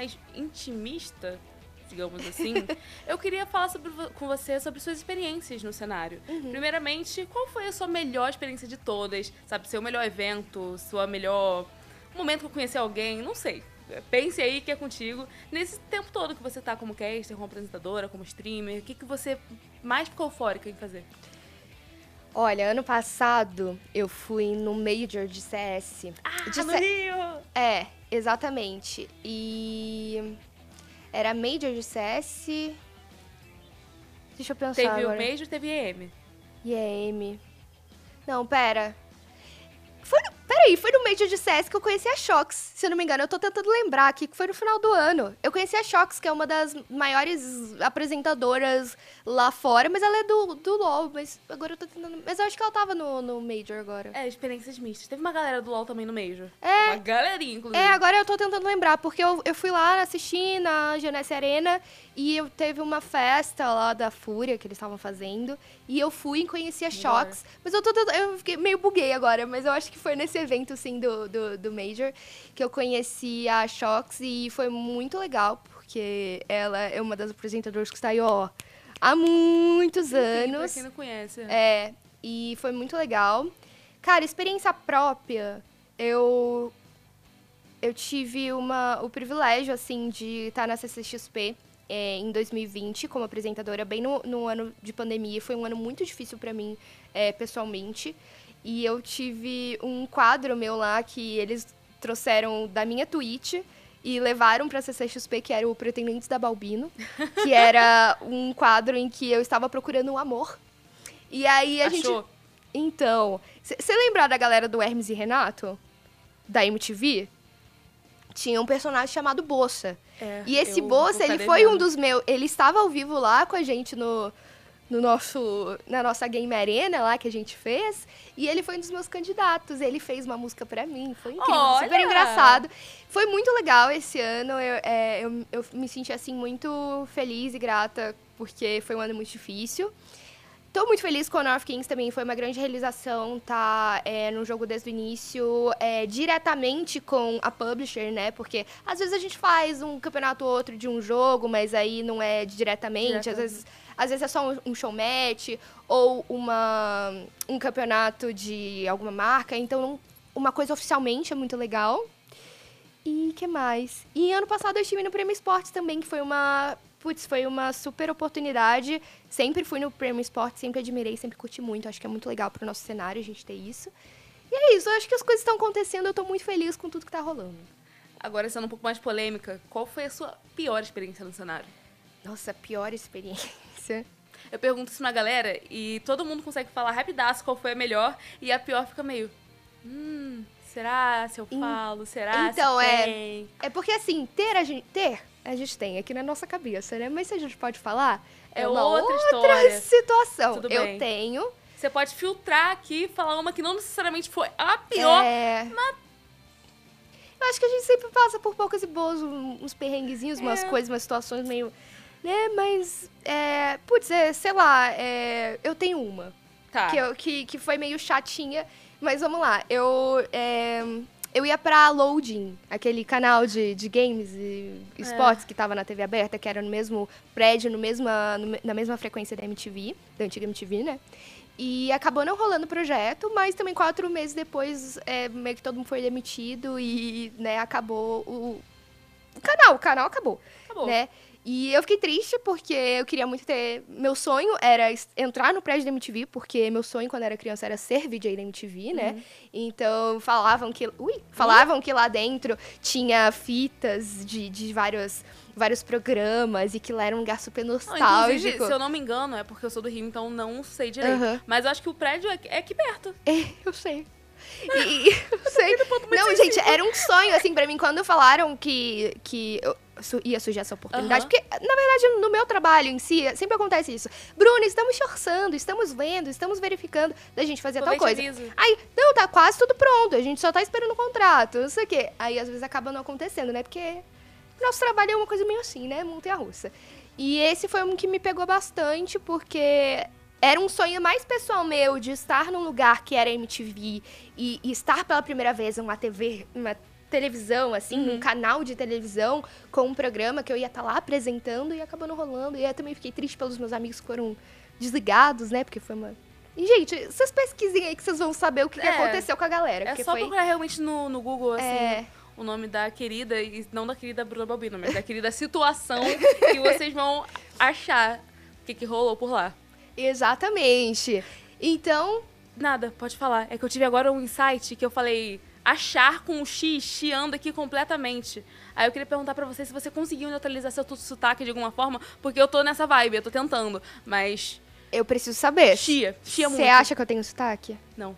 Mais intimista, digamos assim, eu queria falar sobre com você sobre suas experiências no cenário. Primeiramente, qual foi a sua melhor experiência de todas? Sabe, seu melhor evento, sua melhor momento que conhecer alguém, não sei. Pense aí que é contigo. Nesse tempo todo que você tá como caster, como apresentadora, como streamer, o que, que você mais ficou eufórica em fazer? Olha, ano passado eu fui no Major de CS. Ah, de no C- Rio! É, exatamente. E era Major de CS. Deixa eu pensar Teve agora. o Major, teve EM. E Amy. Não, pera. Foi no, peraí, foi no Major de CS que eu conheci a Shox. Se eu não me engano, eu tô tentando lembrar aqui que foi no final do ano. Eu conheci a Shox, que é uma das maiores apresentadoras lá fora, mas ela é do, do LoL, mas agora eu tô tentando. Mas eu acho que ela tava no, no Major agora. É, experiências mistas. Teve uma galera do LoL também no Major. É. Uma galerinha, inclusive. É, agora eu tô tentando lembrar, porque eu, eu fui lá assistir na Genesse Arena e eu teve uma festa lá da Fúria que eles estavam fazendo. E eu fui e conheci a. Shox. Mas eu tô tentando- eu fiquei meio buguei agora, mas eu acho que foi nesse evento, assim, do, do, do Major, que eu conheci a Shox e foi muito legal, porque ela é uma das apresentadoras que está aí, ó, há muitos Pra anos. quem não conhece. É, e foi muito legal. Cara, experiência própria, eu eu tive uma, o privilégio, assim, de estar na CCXP é, em 2020 como apresentadora, bem no, no ano de pandemia. Foi um ano muito difícil para mim, é, pessoalmente. E eu tive um quadro meu lá que eles trouxeram da minha Twitch e levaram pra CCXP, que era o Pretendentes da Balbino, que era um quadro em que eu estava procurando um amor. E aí a gente... Achou? Então, você lembrar da galera do Hermes e Renato? Da MTV? Tinha um personagem chamado Bossa. É, E esse Bossa, ele foi um dos meus. Ele estava ao vivo lá com a gente no, no nosso, na nossa Game Arena lá que a gente fez. E ele foi um dos meus candidatos. Ele fez uma música pra mim. Foi incrível, Olha! super engraçado. Foi muito legal esse ano. Eu, é, eu, eu me senti assim muito feliz e grata porque foi um ano muito difícil. Tô muito feliz com o North Kings também, foi uma grande realização tá é, no jogo desde o início, é, diretamente com a publisher, né? Porque às vezes a gente faz um campeonato ou outro de um jogo, mas aí não é diretamente, às Diretamente. vezes, às vezes é só um, um show match ou uma, um campeonato de alguma marca, então uma coisa oficialmente é muito legal. E que mais? E ano passado eu estive no Prêmio Esportes também, que foi uma. Putz, foi uma super oportunidade. Sempre fui no Prêmio Esportes, sempre admirei, sempre curti muito. Acho que é muito legal pro nosso cenário a gente ter isso. E é isso, eu acho que as coisas estão acontecendo, eu tô muito feliz com tudo que tá rolando. Agora, sendo um pouco mais polêmica, qual foi a sua pior experiência no cenário? Nossa, pior experiência. Eu pergunto isso na galera e todo mundo consegue falar rapidaço qual foi a melhor e a pior fica meio. Hum, será se eu falo? Será então, se é- tem? É porque assim, ter a gente. Ter, a gente tem aqui na nossa cabeça, né? Mas se a gente pode falar, é, É uma outra outra situação. Tudo eu bem. tenho. Você pode filtrar aqui, falar uma que não necessariamente foi a pior. É... Eu acho que a gente sempre passa por poucas e boas, uns perrenguezinhos, umas É. coisas, umas situações meio. Né, mas. É, putz, é, sei lá, é, eu tenho uma. Tá. que, eu- que, que foi meio chatinha. Mas vamos lá, eu. é, eu ia pra Loading, aquele canal de, de games e esportes que tava na TV aberta, que era no mesmo prédio, no mesma, no na mesma frequência da MTV, da antiga MTV, né? E acabou não rolando o projeto, mas também quatro meses depois, é, meio que todo mundo foi demitido e, né, acabou o, o canal, o canal acabou Acabou. né? E eu fiquei triste porque eu queria muito ter. Meu sonho era entrar no prédio da MTV, porque meu sonho quando era criança era ser VJ da MTV, né? Uhum. Então falavam que. Ui! Falavam que lá dentro tinha fitas de, de vários, vários programas e que lá era um lugar super Não, nostálgico. se eu não me engano, é porque eu sou do Rio, então não sei direito. Aham. Mas eu acho que o prédio é é aqui perto. É, eu sei. E, eu sei. Não, gente, era um sonho, assim, pra mim, quando falaram que, que eu su- ia surgir essa oportunidade. Aham. Porque, na verdade, no meu trabalho em si, sempre acontece isso. Bruna, estamos te orçando, estamos vendo, estamos verificando da gente fazer tal coisa. Aí, não, tá quase tudo pronto, a gente só tá esperando o contrato, não sei o quê. Aí, às vezes, acaba não acontecendo, né? Porque nosso trabalho é uma coisa meio assim, né? Montanha-russa. E esse foi um que me pegou bastante, porque era um sonho mais pessoal meu de estar num lugar que era MTV e, e estar pela primeira vez numa TV, uma televisão, assim, num canal de televisão, com um programa que eu ia estar lá apresentando e acabou não rolando. E eu também fiquei triste pelos meus amigos que foram desligados, né? Porque foi uma. E, gente, vocês pesquisem aí que vocês vão saber o que, que É. aconteceu com a galera. É só foi... procurar realmente no, no Google, assim, É. o nome da querida, e não da querida Bruna Balbino, mas da querida situação que vocês vão achar o que, que rolou por lá. Exatamente. Então, Nada, pode falar. É que eu tive agora um insight que eu falei achar com o X, chiando aqui completamente. Aí eu queria perguntar pra você se você conseguiu neutralizar seu sotaque de alguma forma, porque eu tô nessa vibe, eu tô tentando, mas eu preciso saber. chia, chia muito. Você acha que eu tenho sotaque? Não.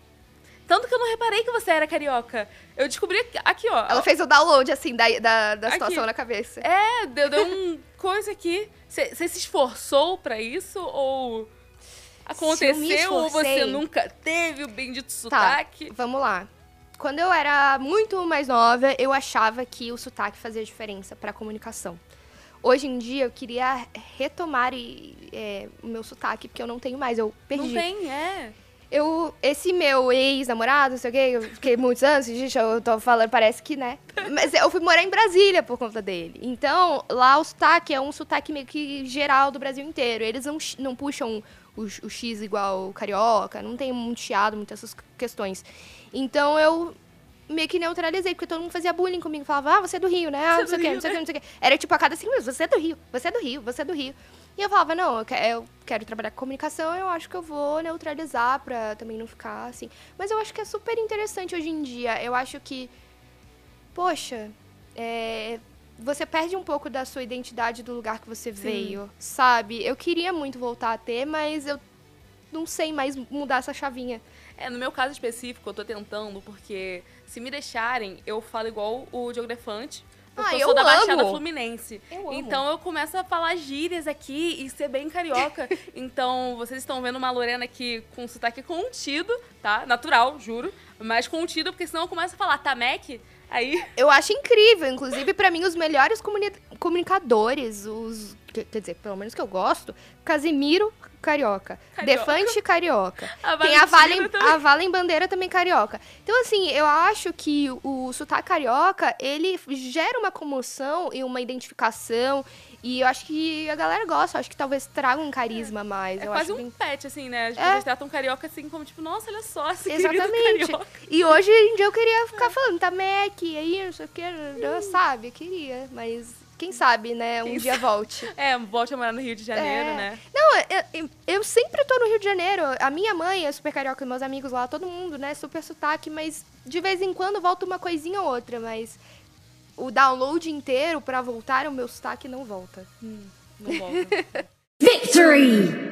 Tanto que eu não reparei que você era carioca. Eu descobri aqui- ó. Ela fez o download, assim, da, da, da Aqui. situação na cabeça. É, deu, deu um coisa aqui. Você se esforçou pra isso ou aconteceu ou você nunca teve o bendito Tá, sotaque? vamos lá. Quando eu era muito mais nova, eu achava que o sotaque fazia diferença pra comunicação. Hoje em dia, eu queria retomar e, é, o meu sotaque, porque eu não tenho mais, eu perdi. Não tem, é. Eu, esse meu ex-namorado, não sei o quê, eu fiquei muitos anos, gente, eu tô falando, parece que, né? Mas eu fui morar em Brasília por conta dele. Então, lá o sotaque é um sotaque meio que geral do Brasil inteiro. Eles não, não puxam o, o X igual carioca, não tem muito chiado, muitas essas questões. Então, eu meio que neutralizei, porque todo mundo fazia bullying comigo. Falava, ah, você é do Rio, né? Ah, é não sei o quê, não sei o quê, não sei o quê. Era tipo a cada cinco minutos, você é do Rio, você é do Rio, você é do Rio. E eu falava, não, eu que- eu quero trabalhar com comunicação, eu acho que eu vou neutralizar pra também não ficar assim. Mas eu acho que é super interessante hoje em dia. Eu acho que, poxa, é, você perde um pouco da sua identidade do lugar que você veio, sabe? Eu queria muito voltar a ter, mas eu não sei mais mudar essa chavinha. É, no meu caso específico, eu tô tentando, porque se me deixarem, eu falo igual o Diogo Defante. Porque Ah, eu sou eu da Baixada amo. Fluminense. Eu. Então eu começo a falar gírias aqui e ser bem carioca. então vocês estão vendo uma Lorena aqui com sotaque contido, tá? Natural, juro. Mas contido, porque senão eu começo a falar Tamek, aí. Eu acho incrível, inclusive pra mim os melhores comuni- comunicadores, os que- quer dizer, pelo menos que eu gosto, Casimiro carioca, Carioca. Defante carioca. A Tem a Valen, a Valen Bandeira também carioca. Então assim, eu acho que o sotaque carioca, ele gera uma comoção e uma identificação e eu acho que a galera gosta, eu acho que talvez traga um carisma a mais. É eu quase acho um bem- pet, assim, né? As É. pessoas tratam carioca assim como, tipo, nossa, olha só, esse Exatamente. carioca. E hoje em dia eu queria ficar falando, tá Mac, aí, não sei o que, sabe? Eu queria, mas quem sabe, né? Um Quem dia volte. É, volte a morar no Rio de Janeiro, É. né? Não, eu, eu- eu sempre tô no Rio de Janeiro. A minha mãe é super carioca, meus amigos lá, todo mundo, né? Super sotaque, mas de vez em quando volta uma coisinha ou outra, mas o download inteiro pra voltar o meu sotaque não volta. Não volta. Victory!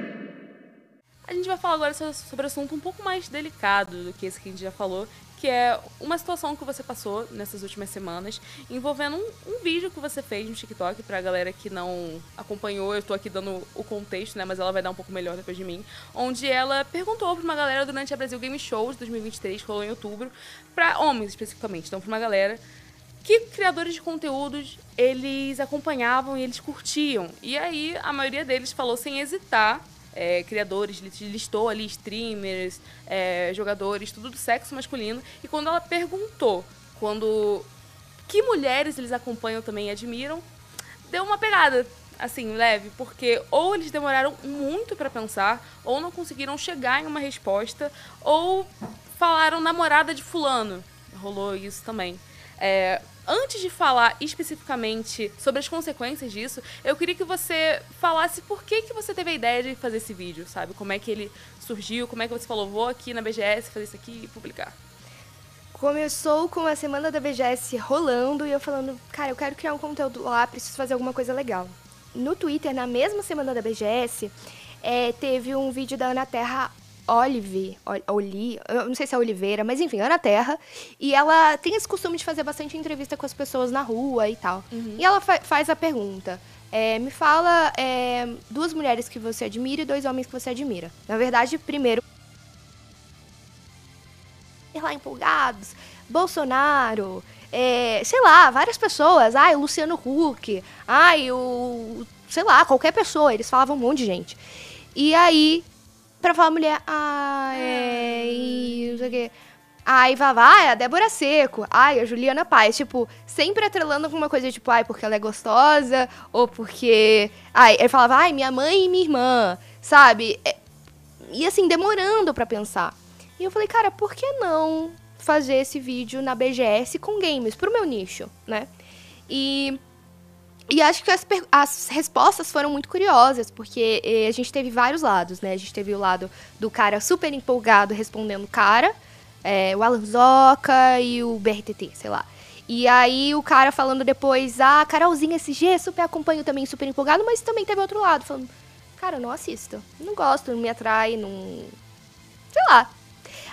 A gente vai falar agora so- sobre um assunto um pouco mais delicado do que esse que a gente já falou, que é uma situação que você passou nessas últimas semanas, envolvendo um, um vídeo que você fez no TikTok, pra galera que não acompanhou, eu tô aqui dando o contexto, né, mas ela vai dar um pouco melhor depois de mim, onde ela perguntou pra uma galera durante a Brasil Game Shows 2023, que rolou em outubro, pra homens especificamente, então pra uma galera que criadores de conteúdos eles acompanhavam e eles curtiam. E aí a maioria deles falou sem hesitar é, criadores, listou ali streamers, é, jogadores, tudo do sexo masculino. E quando ela perguntou quando que mulheres eles acompanham também e admiram, deu uma pegada assim, leve, porque ou eles demoraram muito para pensar, ou não conseguiram chegar em uma resposta, ou falaram namorada de fulano. Rolou isso também. É, antes de falar especificamente sobre as consequências disso, eu queria que você falasse por que, que você teve a ideia de fazer esse vídeo, sabe? Como é que ele surgiu, como é que você falou, vou aqui na BGS fazer isso aqui e publicar. Começou com a semana da BGS rolando e eu falando, cara, eu quero criar um conteúdo lá, preciso fazer alguma coisa legal. No Twitter, na mesma semana da BGS, é, teve um vídeo da Ana Terra Olive, Oli, eu não sei se é Oliveira, mas enfim, Ana Terra. E ela tem esse costume de fazer bastante entrevista com as pessoas na rua e tal. Uhum. E ela fa faz a pergunta: é, me fala é, duas mulheres que você admira e dois homens que você admira. Na verdade, primeiro. lá empolgados, Bolsonaro, é, sei lá, várias pessoas. Ai, o Luciano Huck, ai, o. sei lá, qualquer pessoa. Eles falavam um monte de gente. E aí pra falar mulher, ah, é, não sei o quê. Ai, Vavá, é a Débora Seco. Ai, a Juliana Paz. Tipo, sempre atrelando alguma coisa, tipo, ai, porque ela é gostosa, ou porque. Ai, ele falava, ai, minha mãe e minha irmã, sabe? É, e assim, demorando para pensar. E eu falei, cara, por que não fazer esse vídeo na BGS com games, pro meu nicho, né? E e acho que as, as, respostas foram muito curiosas, porque eh, a gente teve vários lados, né? A gente teve o lado do cara super empolgado respondendo cara, é, o Alan Zoca e o BRTT, sei lá. E aí o cara falando depois, ah, Carolzinha SG, super acompanho também, super empolgado, mas também teve outro lado, falando, cara, não assisto, não gosto, não me atrai, não... Sei lá.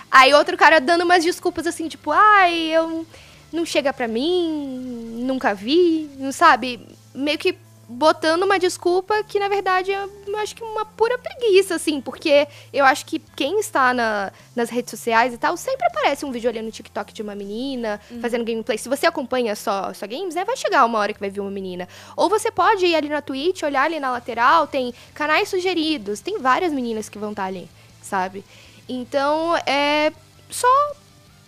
Aí outro cara dando umas desculpas assim, tipo, ai, eu... Não chega pra mim, nunca vi, não sabe? Meio que botando uma desculpa que, na verdade, é, eu acho que uma pura preguiça, assim, porque eu acho que quem está na, nas redes sociais e tal, sempre aparece um vídeo ali no TikTok de uma menina uhum. fazendo gameplay. Se você acompanha só, só games, né, vai chegar uma hora que vai vir uma menina. Ou você pode ir ali na Twitch, olhar ali na lateral, tem canais sugeridos, tem várias meninas que vão estar ali, sabe? Então, é só,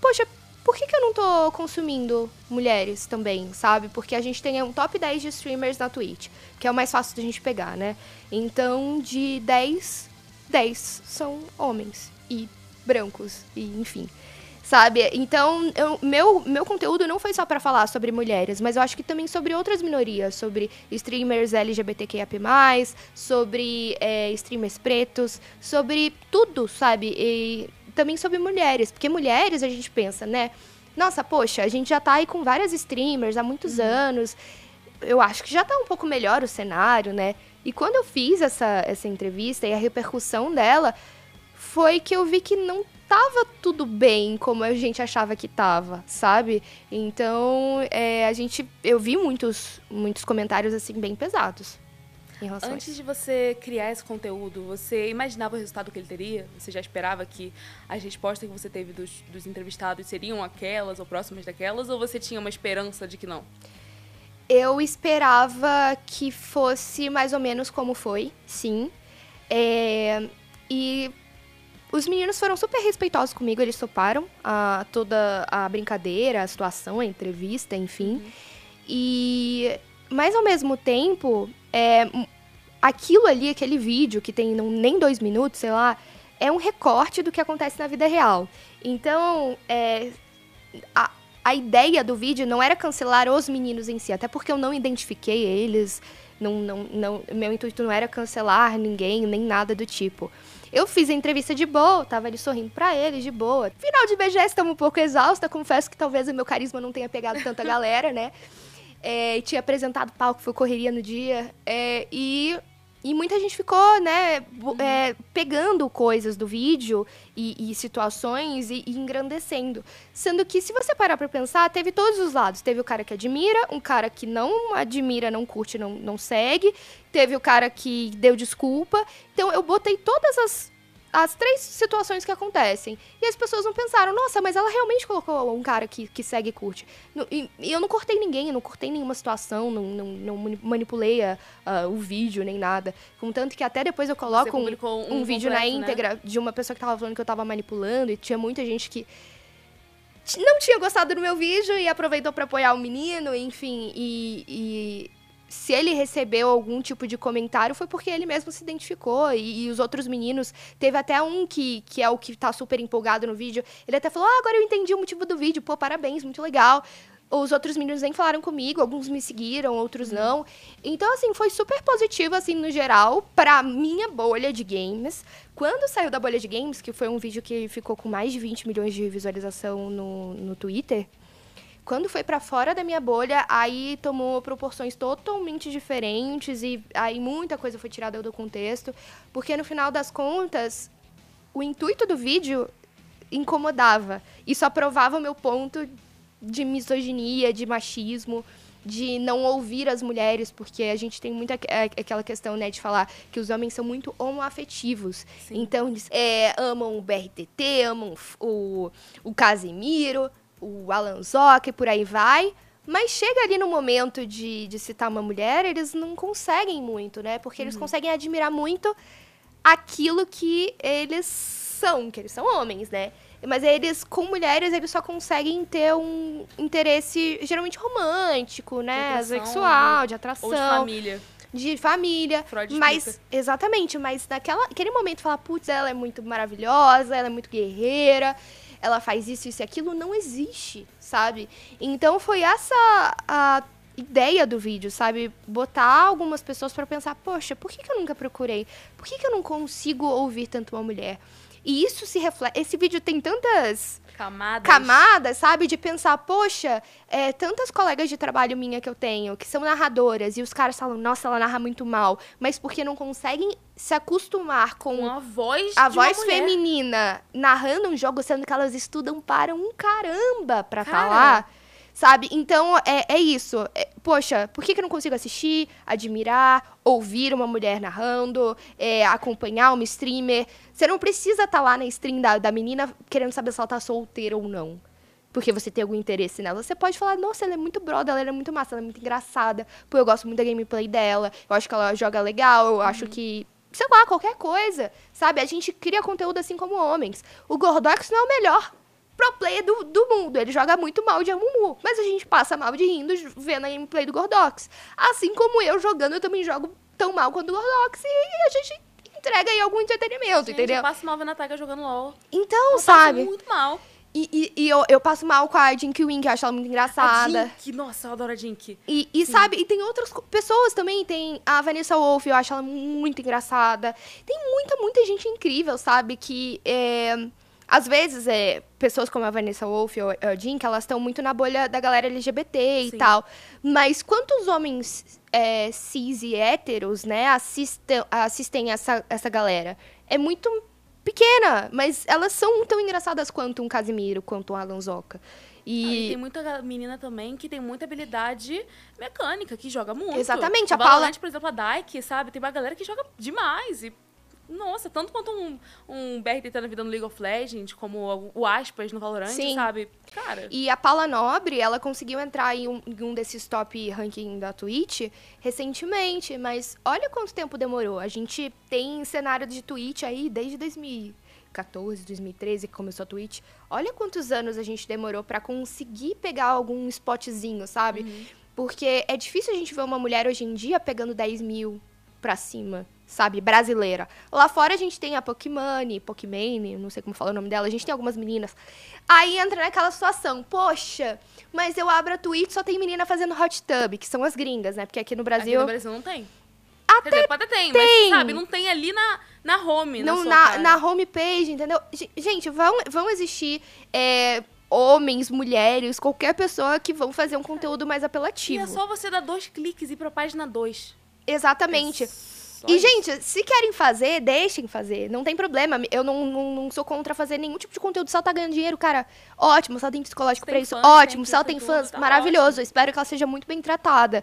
poxa, por que, que eu não tô consumindo mulheres também, sabe? Porque a gente tem um top 10 de streamers na Twitch, que é o mais fácil da gente pegar, né? Então, de 10, 10 são homens e brancos, e enfim. Sabe? Então, eu, meu, meu conteúdo não foi só para falar sobre mulheres, mas eu acho que também sobre outras minorias, sobre streamers LGBTQIA+, sobre é, streamers pretos, sobre tudo, sabe? E também sobre mulheres, porque mulheres a gente pensa, né? Nossa, poxa, a gente já tá aí com várias streamers há muitos uhum. anos. Eu acho que já tá um pouco melhor o cenário, né? E quando eu fiz essa, essa entrevista e a repercussão dela, foi que eu vi que não tava tudo bem como a gente achava que tava, sabe? Então, é, a gente. Eu vi muitos, muitos comentários assim bem pesados. Antes de você criar esse conteúdo, você imaginava o resultado que ele teria? Você já esperava que as respostas que você teve dos, dos entrevistados seriam aquelas ou próximas daquelas? Ou você tinha uma esperança de que não? Eu esperava que fosse mais ou menos como foi, sim. É, e os meninos foram super respeitosos comigo, eles toparam a, toda a brincadeira, a situação, a entrevista, enfim. Uhum. E mas ao mesmo tempo, é, aquilo ali, aquele vídeo que tem nem dois minutos, sei lá, é um recorte do que acontece na vida real. Então, é, a, a ideia do vídeo não era cancelar os meninos em si, até porque eu não identifiquei eles, não, não, não, meu intuito não era cancelar ninguém, nem nada do tipo. Eu fiz a entrevista de boa, tava ali sorrindo pra eles, de boa. Final de BGS, estamos um pouco exausta, confesso que talvez o meu carisma não tenha pegado tanta galera, né? É, tinha apresentado palco, foi correria no dia. É, e e muita gente ficou, né, bo- é, pegando coisas do vídeo e, e situações e, e engrandecendo. Sendo que, se você parar pra pensar, teve todos os lados. Teve o cara que admira, um cara que não admira, não curte, não, não segue. Teve o cara que deu desculpa. Então, eu botei todas as, as três situações que acontecem. E as pessoas não pensaram, nossa, mas ela realmente colocou um cara que, que segue e curte. E, e eu não cortei ninguém, eu não cortei nenhuma situação, não, não, não mani- manipulei a- a- o vídeo nem nada. Contanto que até depois eu coloco um, um um vídeo na completo, né? íntegra de uma pessoa que tava falando que eu tava manipulando e tinha muita gente que não tinha gostado do meu vídeo e aproveitou pra apoiar o menino, enfim, e, e se ele recebeu algum tipo de comentário foi porque ele mesmo se identificou e, e os outros meninos, teve até um que, que é o que tá super empolgado no vídeo, ele até falou, ah, agora eu entendi o motivo do vídeo, pô, parabéns, muito legal. Os outros meninos nem falaram comigo, alguns me seguiram, outros não. Então, assim, foi super positivo, assim, no geral, pra minha bolha de games. Quando saiu da bolha de games, que foi um vídeo que ficou com mais de 20 milhões de visualização no, no Twitter, quando foi pra fora da minha bolha, aí tomou proporções totalmente diferentes e aí muita coisa foi tirada do contexto, porque no final das contas, o intuito do vídeo incomodava. Isso aprovava o meu ponto de misoginia, de machismo, de não ouvir as mulheres, porque a gente tem muita é, aquela questão, né, de falar que os homens são muito homoafetivos. Sim. Então, eles é, amam o BRTT, amam o, o Casimiro, o Alan Zoc e por aí vai. Mas chega ali no momento de, de citar uma mulher, eles não conseguem muito, né? Porque eles conseguem admirar muito aquilo que eles são, que eles são homens, né? Mas eles, com mulheres, eles só conseguem ter um interesse geralmente romântico, né? atração, Sexual, de Ou atração de família. de família. Freud mas, explica. exatamente, mas naquela, naquele momento falar, putz, ela é muito maravilhosa, ela é muito guerreira, ela faz isso, isso e aquilo, não existe, sabe? Então foi essa a ideia do vídeo, sabe? Botar algumas pessoas pra pensar, poxa, por que, que eu nunca procurei? Por que, que eu não consigo ouvir tanto uma mulher? E isso se reflete. Esse vídeo tem tantas Camadas. camadas, sabe? De pensar, poxa, é, tantas colegas de trabalho minha que eu tenho, que são narradoras, e os caras falam, nossa, ela narra muito mal, mas porque não conseguem se acostumar com Com a voz a voz feminina narrando um jogo, sendo que elas estudam para um caramba pra estar lá. Sabe? Então, é, é isso. É, poxa, por que, que eu não consigo assistir, admirar, ouvir uma mulher narrando, é, acompanhar uma streamer? Você não precisa estar lá na stream da, da menina querendo saber se ela tá solteira ou não. Porque você tem algum interesse nela. Você pode falar, nossa, ela é muito brother, ela é muito massa, ela é muito engraçada. Pô, eu gosto muito da gameplay dela. Eu acho que ela joga legal, eu acho que sei lá, qualquer coisa, sabe? A gente cria conteúdo assim como homens. O Gordox não é o melhor pro player do, do mundo. Ele joga muito mal de Amumu. Mas a gente passa mal de rindo vendo a gameplay do Gordox. Assim como eu jogando, eu também jogo tão mal quanto o Gordox. E a gente entrega aí algum entretenimento, Gente, entendeu? Eu passo mal vendo a Taga jogando LOL. Então, Eu sabe? muito mal. E, e- e eu, eu passo mal com a Jinky Wing, que eu acho ela muito engraçada. A Jink. Nossa, eu adoro a Jink. E, e sabe, e tem outras pessoas também. Tem a Vanessa Wolff, eu acho ela muito engraçada. Tem muita, muita gente incrível, sabe? Que é, às vezes é, pessoas como a Vanessa Wolff ou a Jean, que elas estão muito na bolha da galera LGBT e Sim. tal. Mas quantos homens é, cis e héteros, né, assistem, assistem essa, essa galera? É muito pequena, mas elas são tão engraçadas quanto um Casimiro, quanto um Alan Zoca. E E tem muita menina também que tem muita habilidade mecânica, que joga muito. Exatamente, a Paula- por exemplo, a Dyke, sabe? Tem uma galera que joga demais. E, nossa, tanto quanto um, um BRTT na vida no League of Legends, como o, Aspas no Valorant, Sim. sabe? Cara, E a Paula Nobre, ela conseguiu entrar em um, em um desses top ranking da Twitch recentemente, mas olha quanto tempo demorou. A gente tem cenário de Twitch aí desde 2014, 2013 que começou a Twitch. Olha quantos anos a gente demorou pra conseguir pegar algum spotzinho, sabe? Porque é difícil a gente ver uma mulher hoje em dia pegando 10 mil pra cima, sabe? Brasileira. Lá fora a gente tem a Pokimane, Pokimane, não sei como fala o nome dela, a gente tem algumas meninas. Aí entra naquela situação, poxa, mas eu abro a Twitch só tem menina fazendo hot tub, que são as gringas, né? Porque aqui no aqui Brasil. no Brasil não tem. Até dizer, pode até tem, tem. mas, sabe, não tem ali na, na home, na não, na, cara. na homepage, entendeu? Ge- Gente, vão, vão existir é, homens, mulheres, qualquer pessoa que vão fazer um conteúdo mais E apelativo. é só você dar dois cliques e ir pra página 2. Exatamente. Só E, isso. gente, se querem fazer, deixem fazer. Não tem problema. Eu não, não, não sou contra fazer nenhum tipo de conteúdo. Ela tá ganhando dinheiro, cara, ótimo. Ela tem psicológico Se pra tem isso, fãs, tem ótimo. Ela tem fãs, tá maravilhoso. Espero que ela seja muito bem tratada.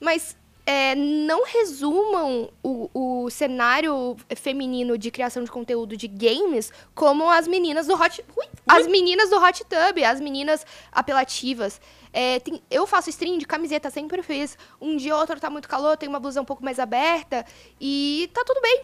Mas é, não resumam o, o cenário feminino de criação de conteúdo de games como as meninas do Hot... Ui! As meninas do Hot Tub, as meninas apelativas. É, tem- eu faço stream de camiseta, sempre fiz. Um dia ou outro tá muito calor, tem uma blusa um pouco mais aberta. E tá tudo bem.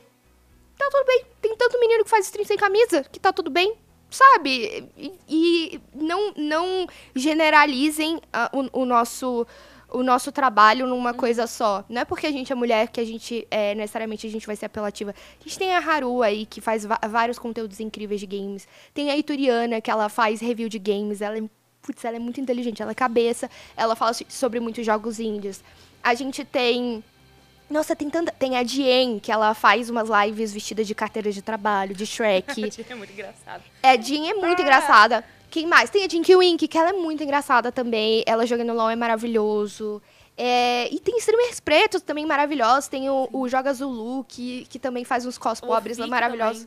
Tá tudo bem. Tem tanto menino que faz stream sem camisa que tá tudo bem. Sabe? E, e não, não generalizem ah, o, o nosso o nosso trabalho numa coisa só. Não é porque a gente é mulher que a gente é, necessariamente a gente vai ser apelativa. A gente tem a Haru aí, que faz vários conteúdos incríveis de games. Tem a Ituriana, que ela faz review de games. Ela é, putz, ela é muito inteligente, ela é cabeça. Ela fala so- sobre muitos jogos indies. A gente tem nossa, tem tanta. Tem a Dien, que ela faz umas lives vestidas de carteira de trabalho, de Shrek. É muito engraçado. É, a Jean é muito Ah. engraçada. Quem mais? Tem a Jinky Wink, que ela é muito engraçada também. Ela jogando LOL é maravilhoso. É, e tem streamers pretos também maravilhosos. Tem o, o Joga Zulu, que, que também faz uns cos O Wolf pobres lá Vic maravilhosos.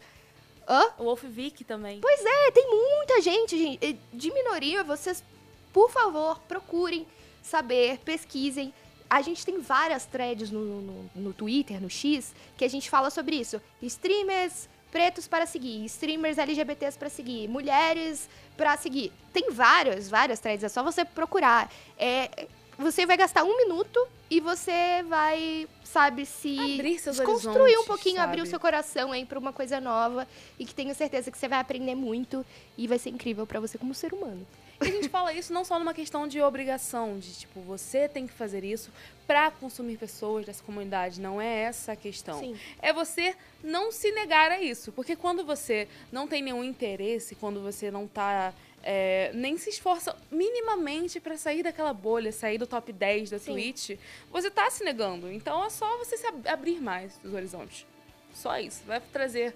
Hã? O Wolf Vic também. Pois é, tem muita gente, gente. E De minoria, vocês, por favor, procurem saber, pesquisem. A gente tem várias threads no, no, no Twitter, no X, que a gente fala sobre isso. Streamers pretos para seguir, streamers LGBTs para seguir, mulheres para seguir. Tem várias, várias threads, é só você procurar. É, você vai gastar um minuto e você vai, sabe, se Abrir seus desconstruir um pouquinho, abrir o sabe? seu coração aí pra uma coisa nova e que tenho certeza que você vai aprender muito e vai ser incrível pra você como ser humano. E a gente fala isso não só numa questão de obrigação, de tipo, você tem que fazer isso pra consumir pessoas dessa comunidade. Não é essa a questão. Sim. É você não se negar a isso. Porque quando você não tem nenhum interesse, quando você não tá. É, nem se esforça minimamente pra sair daquela bolha, sair do top 10 da Sim. Twitch, você tá se negando. Então é só você se ab- abrir mais dos horizontes. Só isso. Vai trazer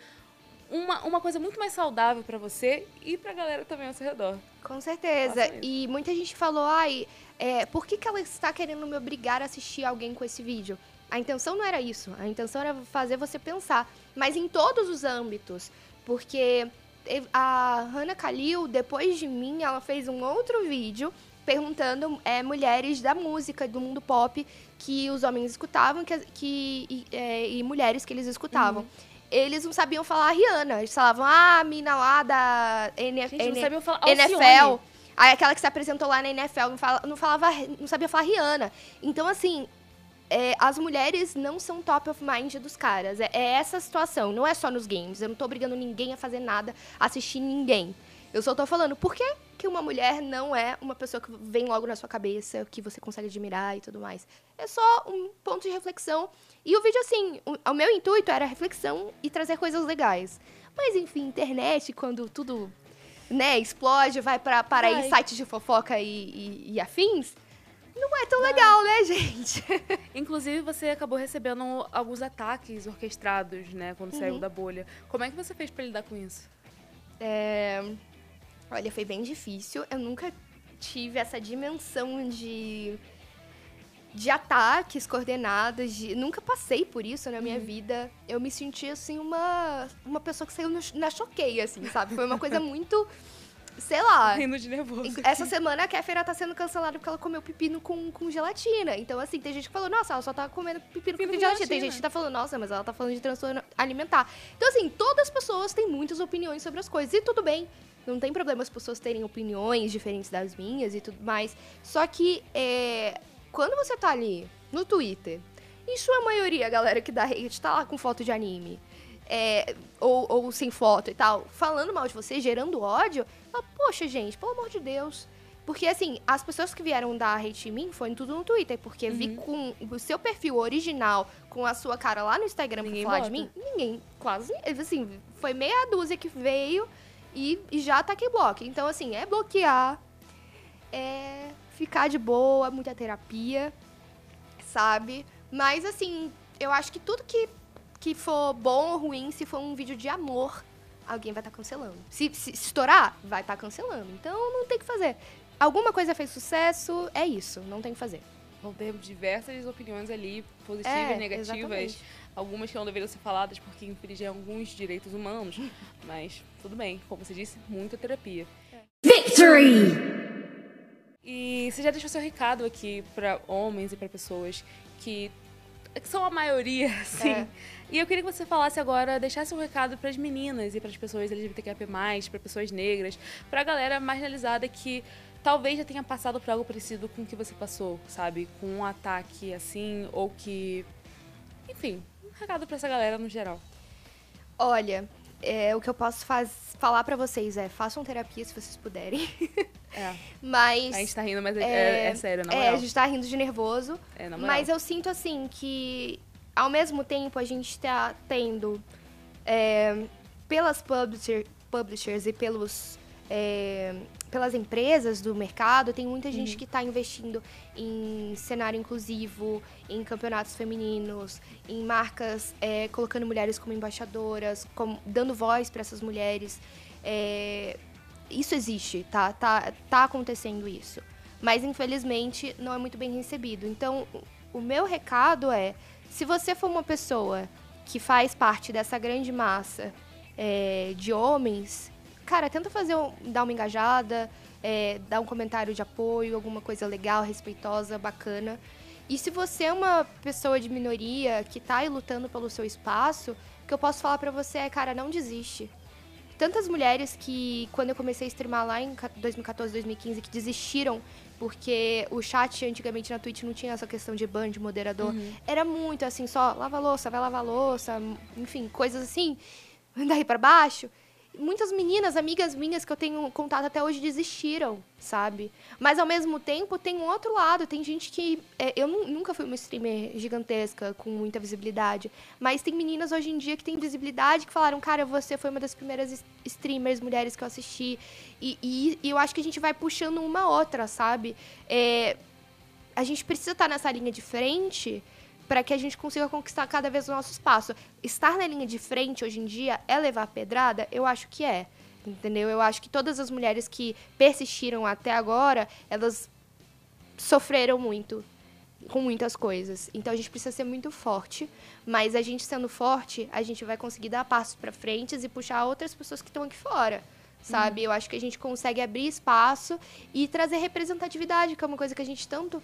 uma, uma coisa muito mais saudável pra você e pra galera também ao seu redor. Com certeza. E muita gente falou, ai, é, por que, que ela está querendo me obrigar a assistir alguém com esse vídeo? A intenção não era isso. A intenção era fazer você pensar. Mas em todos os âmbitos. Porque a Hannah Khalil, depois de mim, ela fez um outro vídeo perguntando é, mulheres da música, do mundo pop, que os homens escutavam que, que, e, é, e mulheres que eles escutavam. Eles não sabiam falar Rihanna. Eles falavam, ah, a mina lá da N Gente, não N- sabiam falar NFL. Alcione. Aí aquela que se apresentou lá na NFL não, fala- não falava, não sabia falar Rihanna. Então, assim, é, as mulheres não são top of mind dos caras. É, é essa a situação. Não é só nos games. Eu não tô obrigando ninguém a fazer nada, assistir ninguém. Eu só tô falando, por que, que uma mulher não é uma pessoa que vem logo na sua cabeça, que você consegue admirar e tudo mais? É só um ponto de reflexão. E o vídeo, assim, o, o meu intuito era reflexão e trazer coisas legais. Mas, enfim, internet, quando tudo né, explode, vai pra, para aí sites de fofoca e, e- e afins, não é tão legal, né, gente? Inclusive, você acabou recebendo alguns ataques orquestrados, né? Quando saiu Uhum. da bolha. Como é que você fez pra lidar com isso? É, Olha, foi bem difícil. Eu nunca tive essa dimensão de de ataques coordenados, de... nunca passei por isso na minha vida. Eu me senti assim uma uma pessoa que saiu no- na choqueia, assim, sabe? Foi uma coisa muito sei lá. Rindo de nervoso. Essa semana a Kéfera tá sendo cancelada porque ela comeu pepino com, com gelatina. Então, assim, tem gente que falou, nossa, ela só tá comendo pepino, Pepino com com gelatina. Tem gelatina. gente que tá falando, nossa, mas ela tá falando de transtorno alimentar. Então, assim, todas as pessoas têm muitas opiniões sobre as coisas. E tudo bem. Não tem problema as pessoas terem opiniões diferentes das minhas e tudo mais. Só que, é, quando você tá ali no Twitter, em sua maioria, a galera que dá hate tá lá com foto de anime. É, ou, ou sem foto e tal, falando mal de você, gerando ódio, fala, poxa, gente, pelo amor de Deus. Porque, assim, as pessoas que vieram dar hate em mim foi tudo no Twitter, porque Uhum. vi com o seu perfil original, com a sua cara lá no Instagram Ninguém pra falar de bota. mim, ninguém, quase, assim, foi meia dúzia que veio e, e já taquei bloco. Então, assim, é bloquear, é ficar de boa, muita terapia, sabe? Mas, assim, eu acho que tudo que, que for bom ou ruim, se for um vídeo de amor, alguém vai estar cancelando. Se, se estourar, vai estar cancelando. Então, não tem o que fazer. Alguma coisa fez sucesso, é isso, não tem o que fazer. vão ter diversas opiniões ali, positivas, É, negativas. exatamente. Algumas que não deveriam ser faladas porque infringem alguns direitos humanos. Mas tudo bem, como você disse, muita terapia. Victory! E você já deixou seu recado aqui pra homens e pra pessoas que, que são a maioria, assim. É. E eu queria que você falasse agora, deixasse um recado pras meninas e pras pessoas LGBTQIA+, pra pessoas negras, pra galera marginalizada que talvez já tenha passado por algo parecido com o que você passou, sabe? Com um ataque assim, ou que... Enfim, um recado pra essa galera no geral. Olha, é, o que eu posso faz- falar pra vocês é, façam terapia se vocês puderem. É, Mas... a gente tá rindo, mas é, é, é sério, na É, moral. a gente tá rindo de nervoso. É, na moral. Mas eu sinto assim que ao mesmo tempo a gente tá tendo é, pelas publisher- publishers e pelos é, pelas empresas do mercado, tem muita gente que está investindo em cenário inclusivo, em campeonatos femininos, em marcas é, colocando mulheres como embaixadoras, como- dando voz para essas mulheres. É, isso existe, tá? tá? Tá acontecendo isso. Mas infelizmente não é muito bem recebido. Então, o- o meu recado é: se você for uma pessoa que faz parte dessa grande massa é, de homens, cara, tenta fazer um- dar uma engajada, é, dar um comentário de apoio, alguma coisa legal, respeitosa, bacana. E se você é uma pessoa de minoria que tá aí lutando pelo seu espaço, o que eu posso falar pra você é, cara, não desiste tantas mulheres que, quando eu comecei a streamar lá em 2014, 2015, que desistiram porque o chat antigamente na Twitch não tinha essa questão de ban, de moderador. Era muito assim, só lava a louça, vai lavar louça, enfim, coisas assim, daí pra baixo. Muitas meninas, amigas minhas que eu tenho contato até hoje, desistiram, sabe? Mas ao mesmo tempo tem um outro lado, tem gente que. é, eu nu- nunca fui uma streamer gigantesca, com muita visibilidade. Mas tem meninas hoje em dia que têm visibilidade que falaram, cara, você foi uma das primeiras streamers mulheres que eu assisti. E, e- e eu acho que a gente vai puxando uma outra, sabe? É, a gente precisa estar nessa linha de frente para que a gente consiga conquistar cada vez o nosso espaço. Estar na linha de frente hoje em dia é levar pedrada? Eu acho que é. Entendeu? Eu acho que todas as mulheres que persistiram até agora, elas sofreram muito com muitas coisas. Então a gente precisa ser muito forte, mas a gente sendo forte, a gente vai conseguir dar passos para frente e puxar outras pessoas que estão aqui fora. Sabe? Eu acho que a gente consegue abrir espaço e trazer representatividade, que é uma coisa que a gente tanto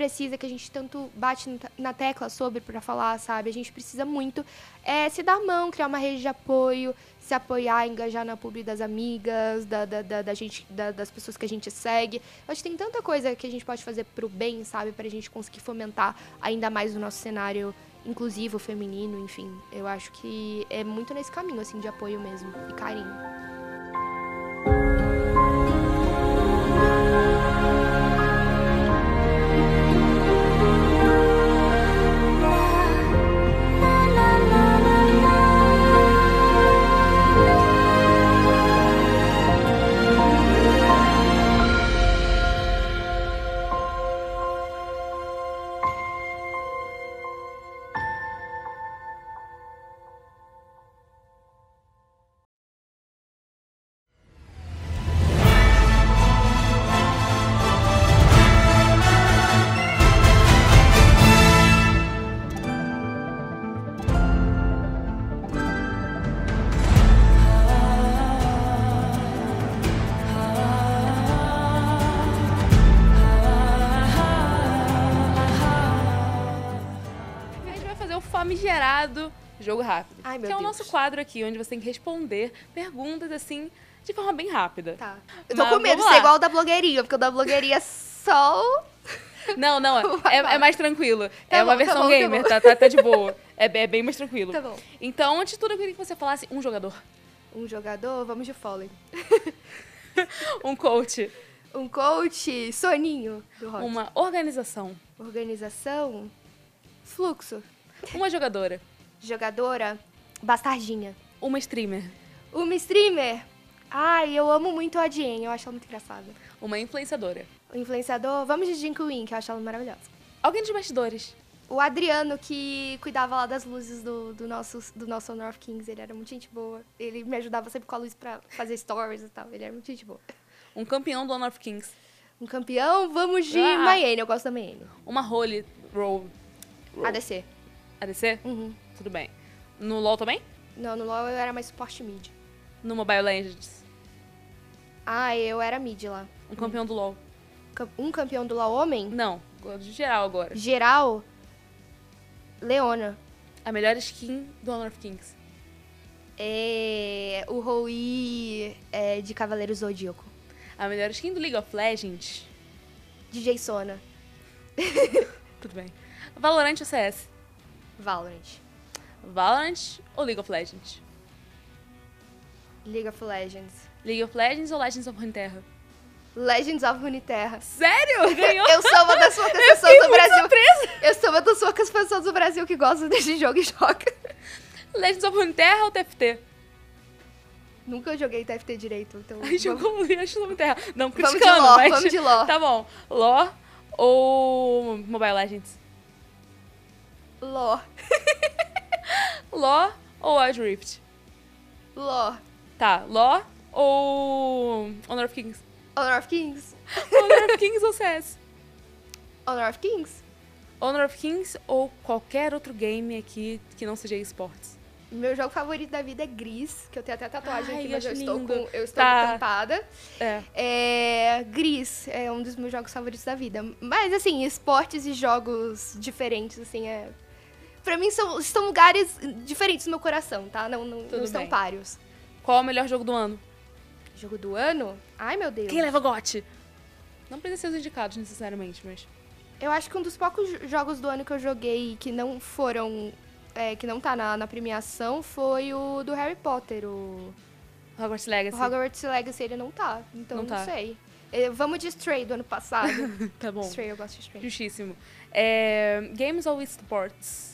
precisa, que a gente tanto bate na- tecla sobre para falar, sabe? A gente precisa muito é, se dar mão, criar uma rede de apoio, se apoiar, engajar na publi das amigas, da, da, da, da gente, da- das pessoas que a gente segue. Acho que tem tanta coisa que a gente pode fazer pro bem, sabe? Pra gente conseguir fomentar ainda mais o nosso cenário inclusivo, feminino, enfim. Eu acho que é muito nesse caminho, assim, de apoio mesmo e carinho. Jogo rápido. Ai, meu que é o nosso quadro aqui, onde você tem que responder perguntas assim, de forma bem rápida. Tá. Eu tô Mas com medo de ser lá. igual o da blogueirinha, porque o da blogueirinha é só. Não, não, é, vai. é mais tranquilo. Tá é uma bom, tá versão bom, tá gamer, bom. tá, tá, tá de boa. É, é bem mais tranquilo. Tá bom. Então, antes de tudo, eu queria que você falasse um jogador, Um jogador, vamos de Fallen. um coach, Um coach, Soninho do rock. uma organização, Organização, Fluxo. uma jogadora, Jogadora, Bastardinha. uma streamer, Uma streamer. Ai, eu amo muito a Jen, eu acho ela muito engraçada. uma influenciadora, O influenciador, vamos de Jin Queen, que eu acho ela maravilhosa. alguém dos bastidores, O Adriano, que cuidava lá das luzes do, do, nosso, do nosso Honor of Kings, ele era muito gente boa. Ele me ajudava sempre com a luz pra fazer stories e tal. Ele era muito gente boa. um campeão do Honor of Kings, Um campeão, vamos de Ah. Mayenne, eu gosto da Mayenne. Uma Holy Roll. roll. ADC. ADC? Uhum. Tudo bem. No LoL também? Não, no LoL eu era mais suporte mid. No Mobile Legends? Ah, eu era mid lá. Um campeão do LoL? Um campeão do LoL homem, Não, de geral agora. geral, Leona. A melhor skin do Honor of Kings. É, o Rui é, de Cavaleiro Zodíaco. A melhor skin do League of Legends. DJ Sona. Tudo bem. Valorant ou CS? Valorant. Valorant ou League of Legends? League of Legends. League of Legends ou Legends of Runeterra? Legends of Runeterra. Sério? Ganhou? Eu sou uma das poucas pessoas do Brasil. surpresa. Eu sou uma das poucas pessoas do Brasil que gostam desse jogo e joga. Legends of Runeterra ou TFT? Nunca joguei TFT direito, então. Ai, jogou Legends of Runeterra. Não Vamos de criticando, lore, mas... vamos de lore. Tá bom. Lore ou Mobile Legends? Lore. Lore ou Wild Rift? Lore. Tá, Lore ou Honor of Kings? Honor of Kings. Honor of Kings ou CS? Honor of Kings. Honor of Kings ou qualquer outro game aqui que não seja esportes? Meu jogo favorito da vida é Gris, que eu tenho até tatuagem Ai, aqui, mas eu acho estou, lindo. com, eu estou Tá. tampada. É. É, Gris é um dos meus jogos favoritos da vida. Mas, assim, esportes e jogos diferentes, assim, é... Pra mim, são, estão lugares diferentes no meu coração, tá? Não, não, não estão páreos. Qual é o melhor jogo do ano? Jogo do ano? Ai, meu Deus. Quem leva GOT? Não precisa ser os indicados necessariamente, mas. Eu acho que um dos poucos jo- jogos do ano que eu joguei que não foram... é, que não tá na, na premiação foi o do Harry Potter, o... Hogwarts O Legacy. Hogwarts Legacy, ele não tá. Então, Não não, tá. sei. É, vamos de Stray do ano passado. Tá bom. Stray, eu gosto de Stray. Justíssimo. É, Games ou esports?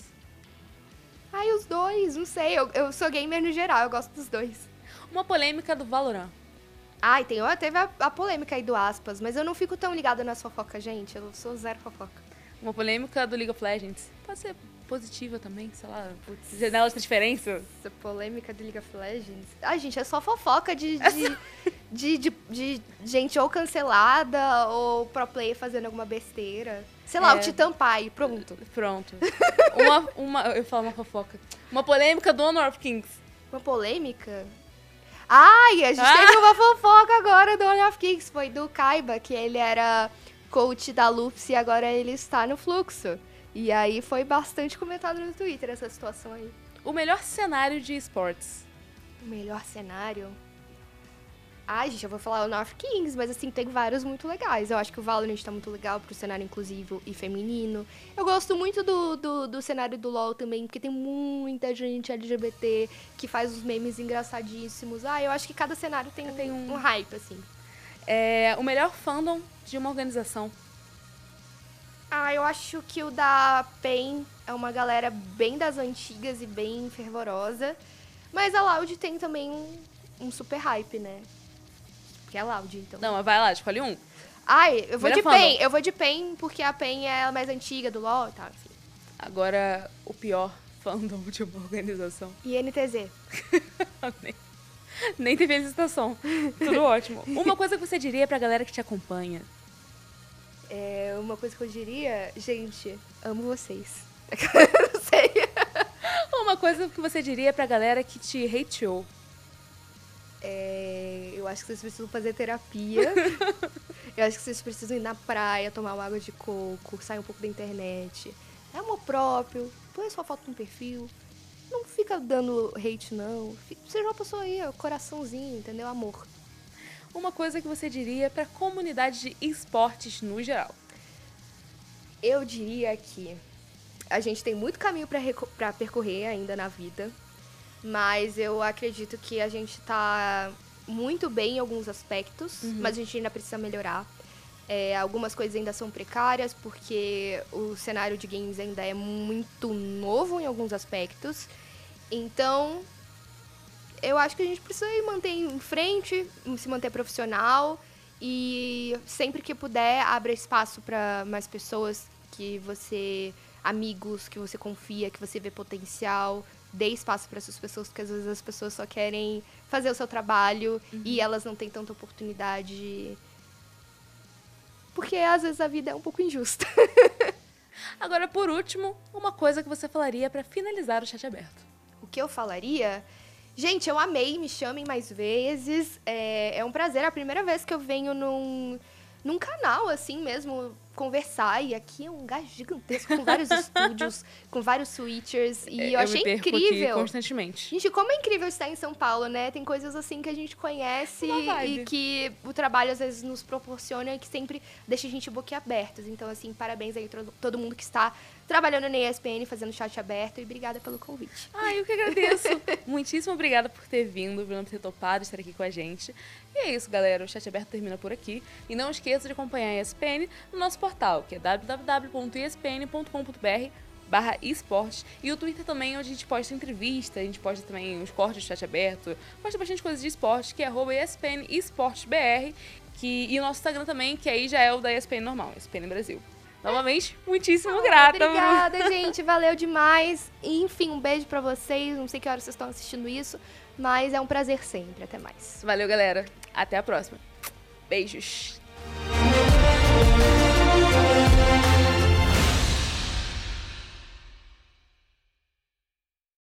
Ai, os dois, não sei. Eu, eu sou gamer no geral, eu gosto dos dois. Uma polêmica do Valorant. Ai, tem, teve a, a polêmica aí do aspas, mas eu não fico tão ligada nas fofocas, gente. Eu sou zero fofoca. Uma polêmica do League of Legends. Pode ser positiva também, sei lá. putz, Janela de transferência. Essa polêmica do League of Legends. Ai, gente, é só fofoca de, de, de, de- de gente ou cancelada ou pro player fazendo alguma besteira. Sei lá, É. o Titã Pai, pronto. Pronto. Uma, uma. Eu falar uma fofoca. Uma polêmica do Honor of Kings. Uma polêmica? Ai, a gente Ah! teve uma fofoca agora do Honor of Kings. Foi do Kaiba, que ele era coach da Lupus e agora ele está no fluxo. E aí foi bastante comentado no Twitter essa situação aí. O melhor cenário de esportes. O melhor cenário? Ai, gente, eu vou falar o North Kings, mas assim, tem vários muito legais. Eu acho que o Valorant tá muito legal pro cenário inclusivo e feminino. Eu gosto muito do, do, do cenário do LoL também, porque tem muita gente LGBT que faz os memes engraçadíssimos. Ah, eu acho que cada cenário tem, Tem um- um hype, assim. É, o melhor fandom de uma organização. Ah, eu acho que o da PEN é uma galera bem das antigas e bem fervorosa. Mas a Loud tem também um, um super hype, né? Porque é Loud, então. Não, mas vai lá, escolhe um. Ai, eu vou de fandom. PEN. Eu vou de PEN porque a PEN é a mais antiga do LoL e tal, enfim. Agora, o pior fandom de uma organização. E NTZ. nem, nem teve hesitação. Tudo ótimo. Uma coisa que você diria pra galera que te acompanha. É uma coisa que eu diria, gente, amo vocês. Não sei. Uma coisa que você diria pra galera que te hateou. É, eu acho que vocês precisam fazer terapia. eu acho que vocês precisam ir na praia, tomar uma água de coco, sair um pouco da internet. É amor próprio, põe sua foto no perfil. Não fica dando hate, não. Seja uma pessoa aí, ó, coraçãozinho, entendeu? Amor. Uma coisa que você diria pra comunidade de esportes no geral. Eu diria que a gente tem muito caminho pra percorrer ainda na vida, mas eu acredito que a gente tá muito bem em alguns aspectos, mas a gente ainda precisa melhorar. É, algumas coisas ainda são precárias, porque o cenário de games ainda é muito novo em alguns aspectos. Então, eu acho que a gente precisa ir manter em frente, se manter profissional e sempre que puder, abra espaço para mais pessoas que você, amigos que você confia, que você vê potencial. Dê espaço para essas pessoas, porque às vezes as pessoas só querem fazer o seu trabalho e elas não têm tanta oportunidade porque às vezes a vida é um pouco injusta. Agora, por último, uma coisa que você falaria para finalizar o chat aberto. O que eu falaria? Gente, eu amei, me chamem mais vezes. É, é um prazer, é a primeira vez que eu venho num, num canal, assim mesmo, conversar. E aqui é um lugar gigantesco, com vários estúdios, com vários switchers. E É, eu achei perco aqui incrível. constantemente. Gente, como é incrível estar em São Paulo, né? Tem coisas assim que a gente conhece e que o trabalho às vezes nos proporciona e que sempre deixa a gente boquiabertos. Então, assim, parabéns aí todo mundo que está trabalhando na ESPN, fazendo chat aberto e obrigada pelo convite. Ai, eu que agradeço. Muitíssimo obrigada por ter vindo, por ter topado estar aqui com a gente. E é isso, galera. O Chat Aberto termina por aqui. E não esqueça de acompanhar a ESPN no nosso portal, que é www.espn.com.br barra esportes e o Twitter também, onde a gente posta entrevista, a gente posta também os cortes do chat aberto, posta bastante coisas de esporte, que é arroba ESPN esportesbr, que, e o nosso Instagram também, que aí já é o da ESPN normal, ESPN Brasil. Novamente, muitíssimo grata, Bruna. Obrigada, gente. Valeu demais. E, enfim, um beijo pra vocês. Não sei que horas vocês estão assistindo isso, mas é um prazer sempre. Até mais. Valeu, galera. Até a próxima. Beijos.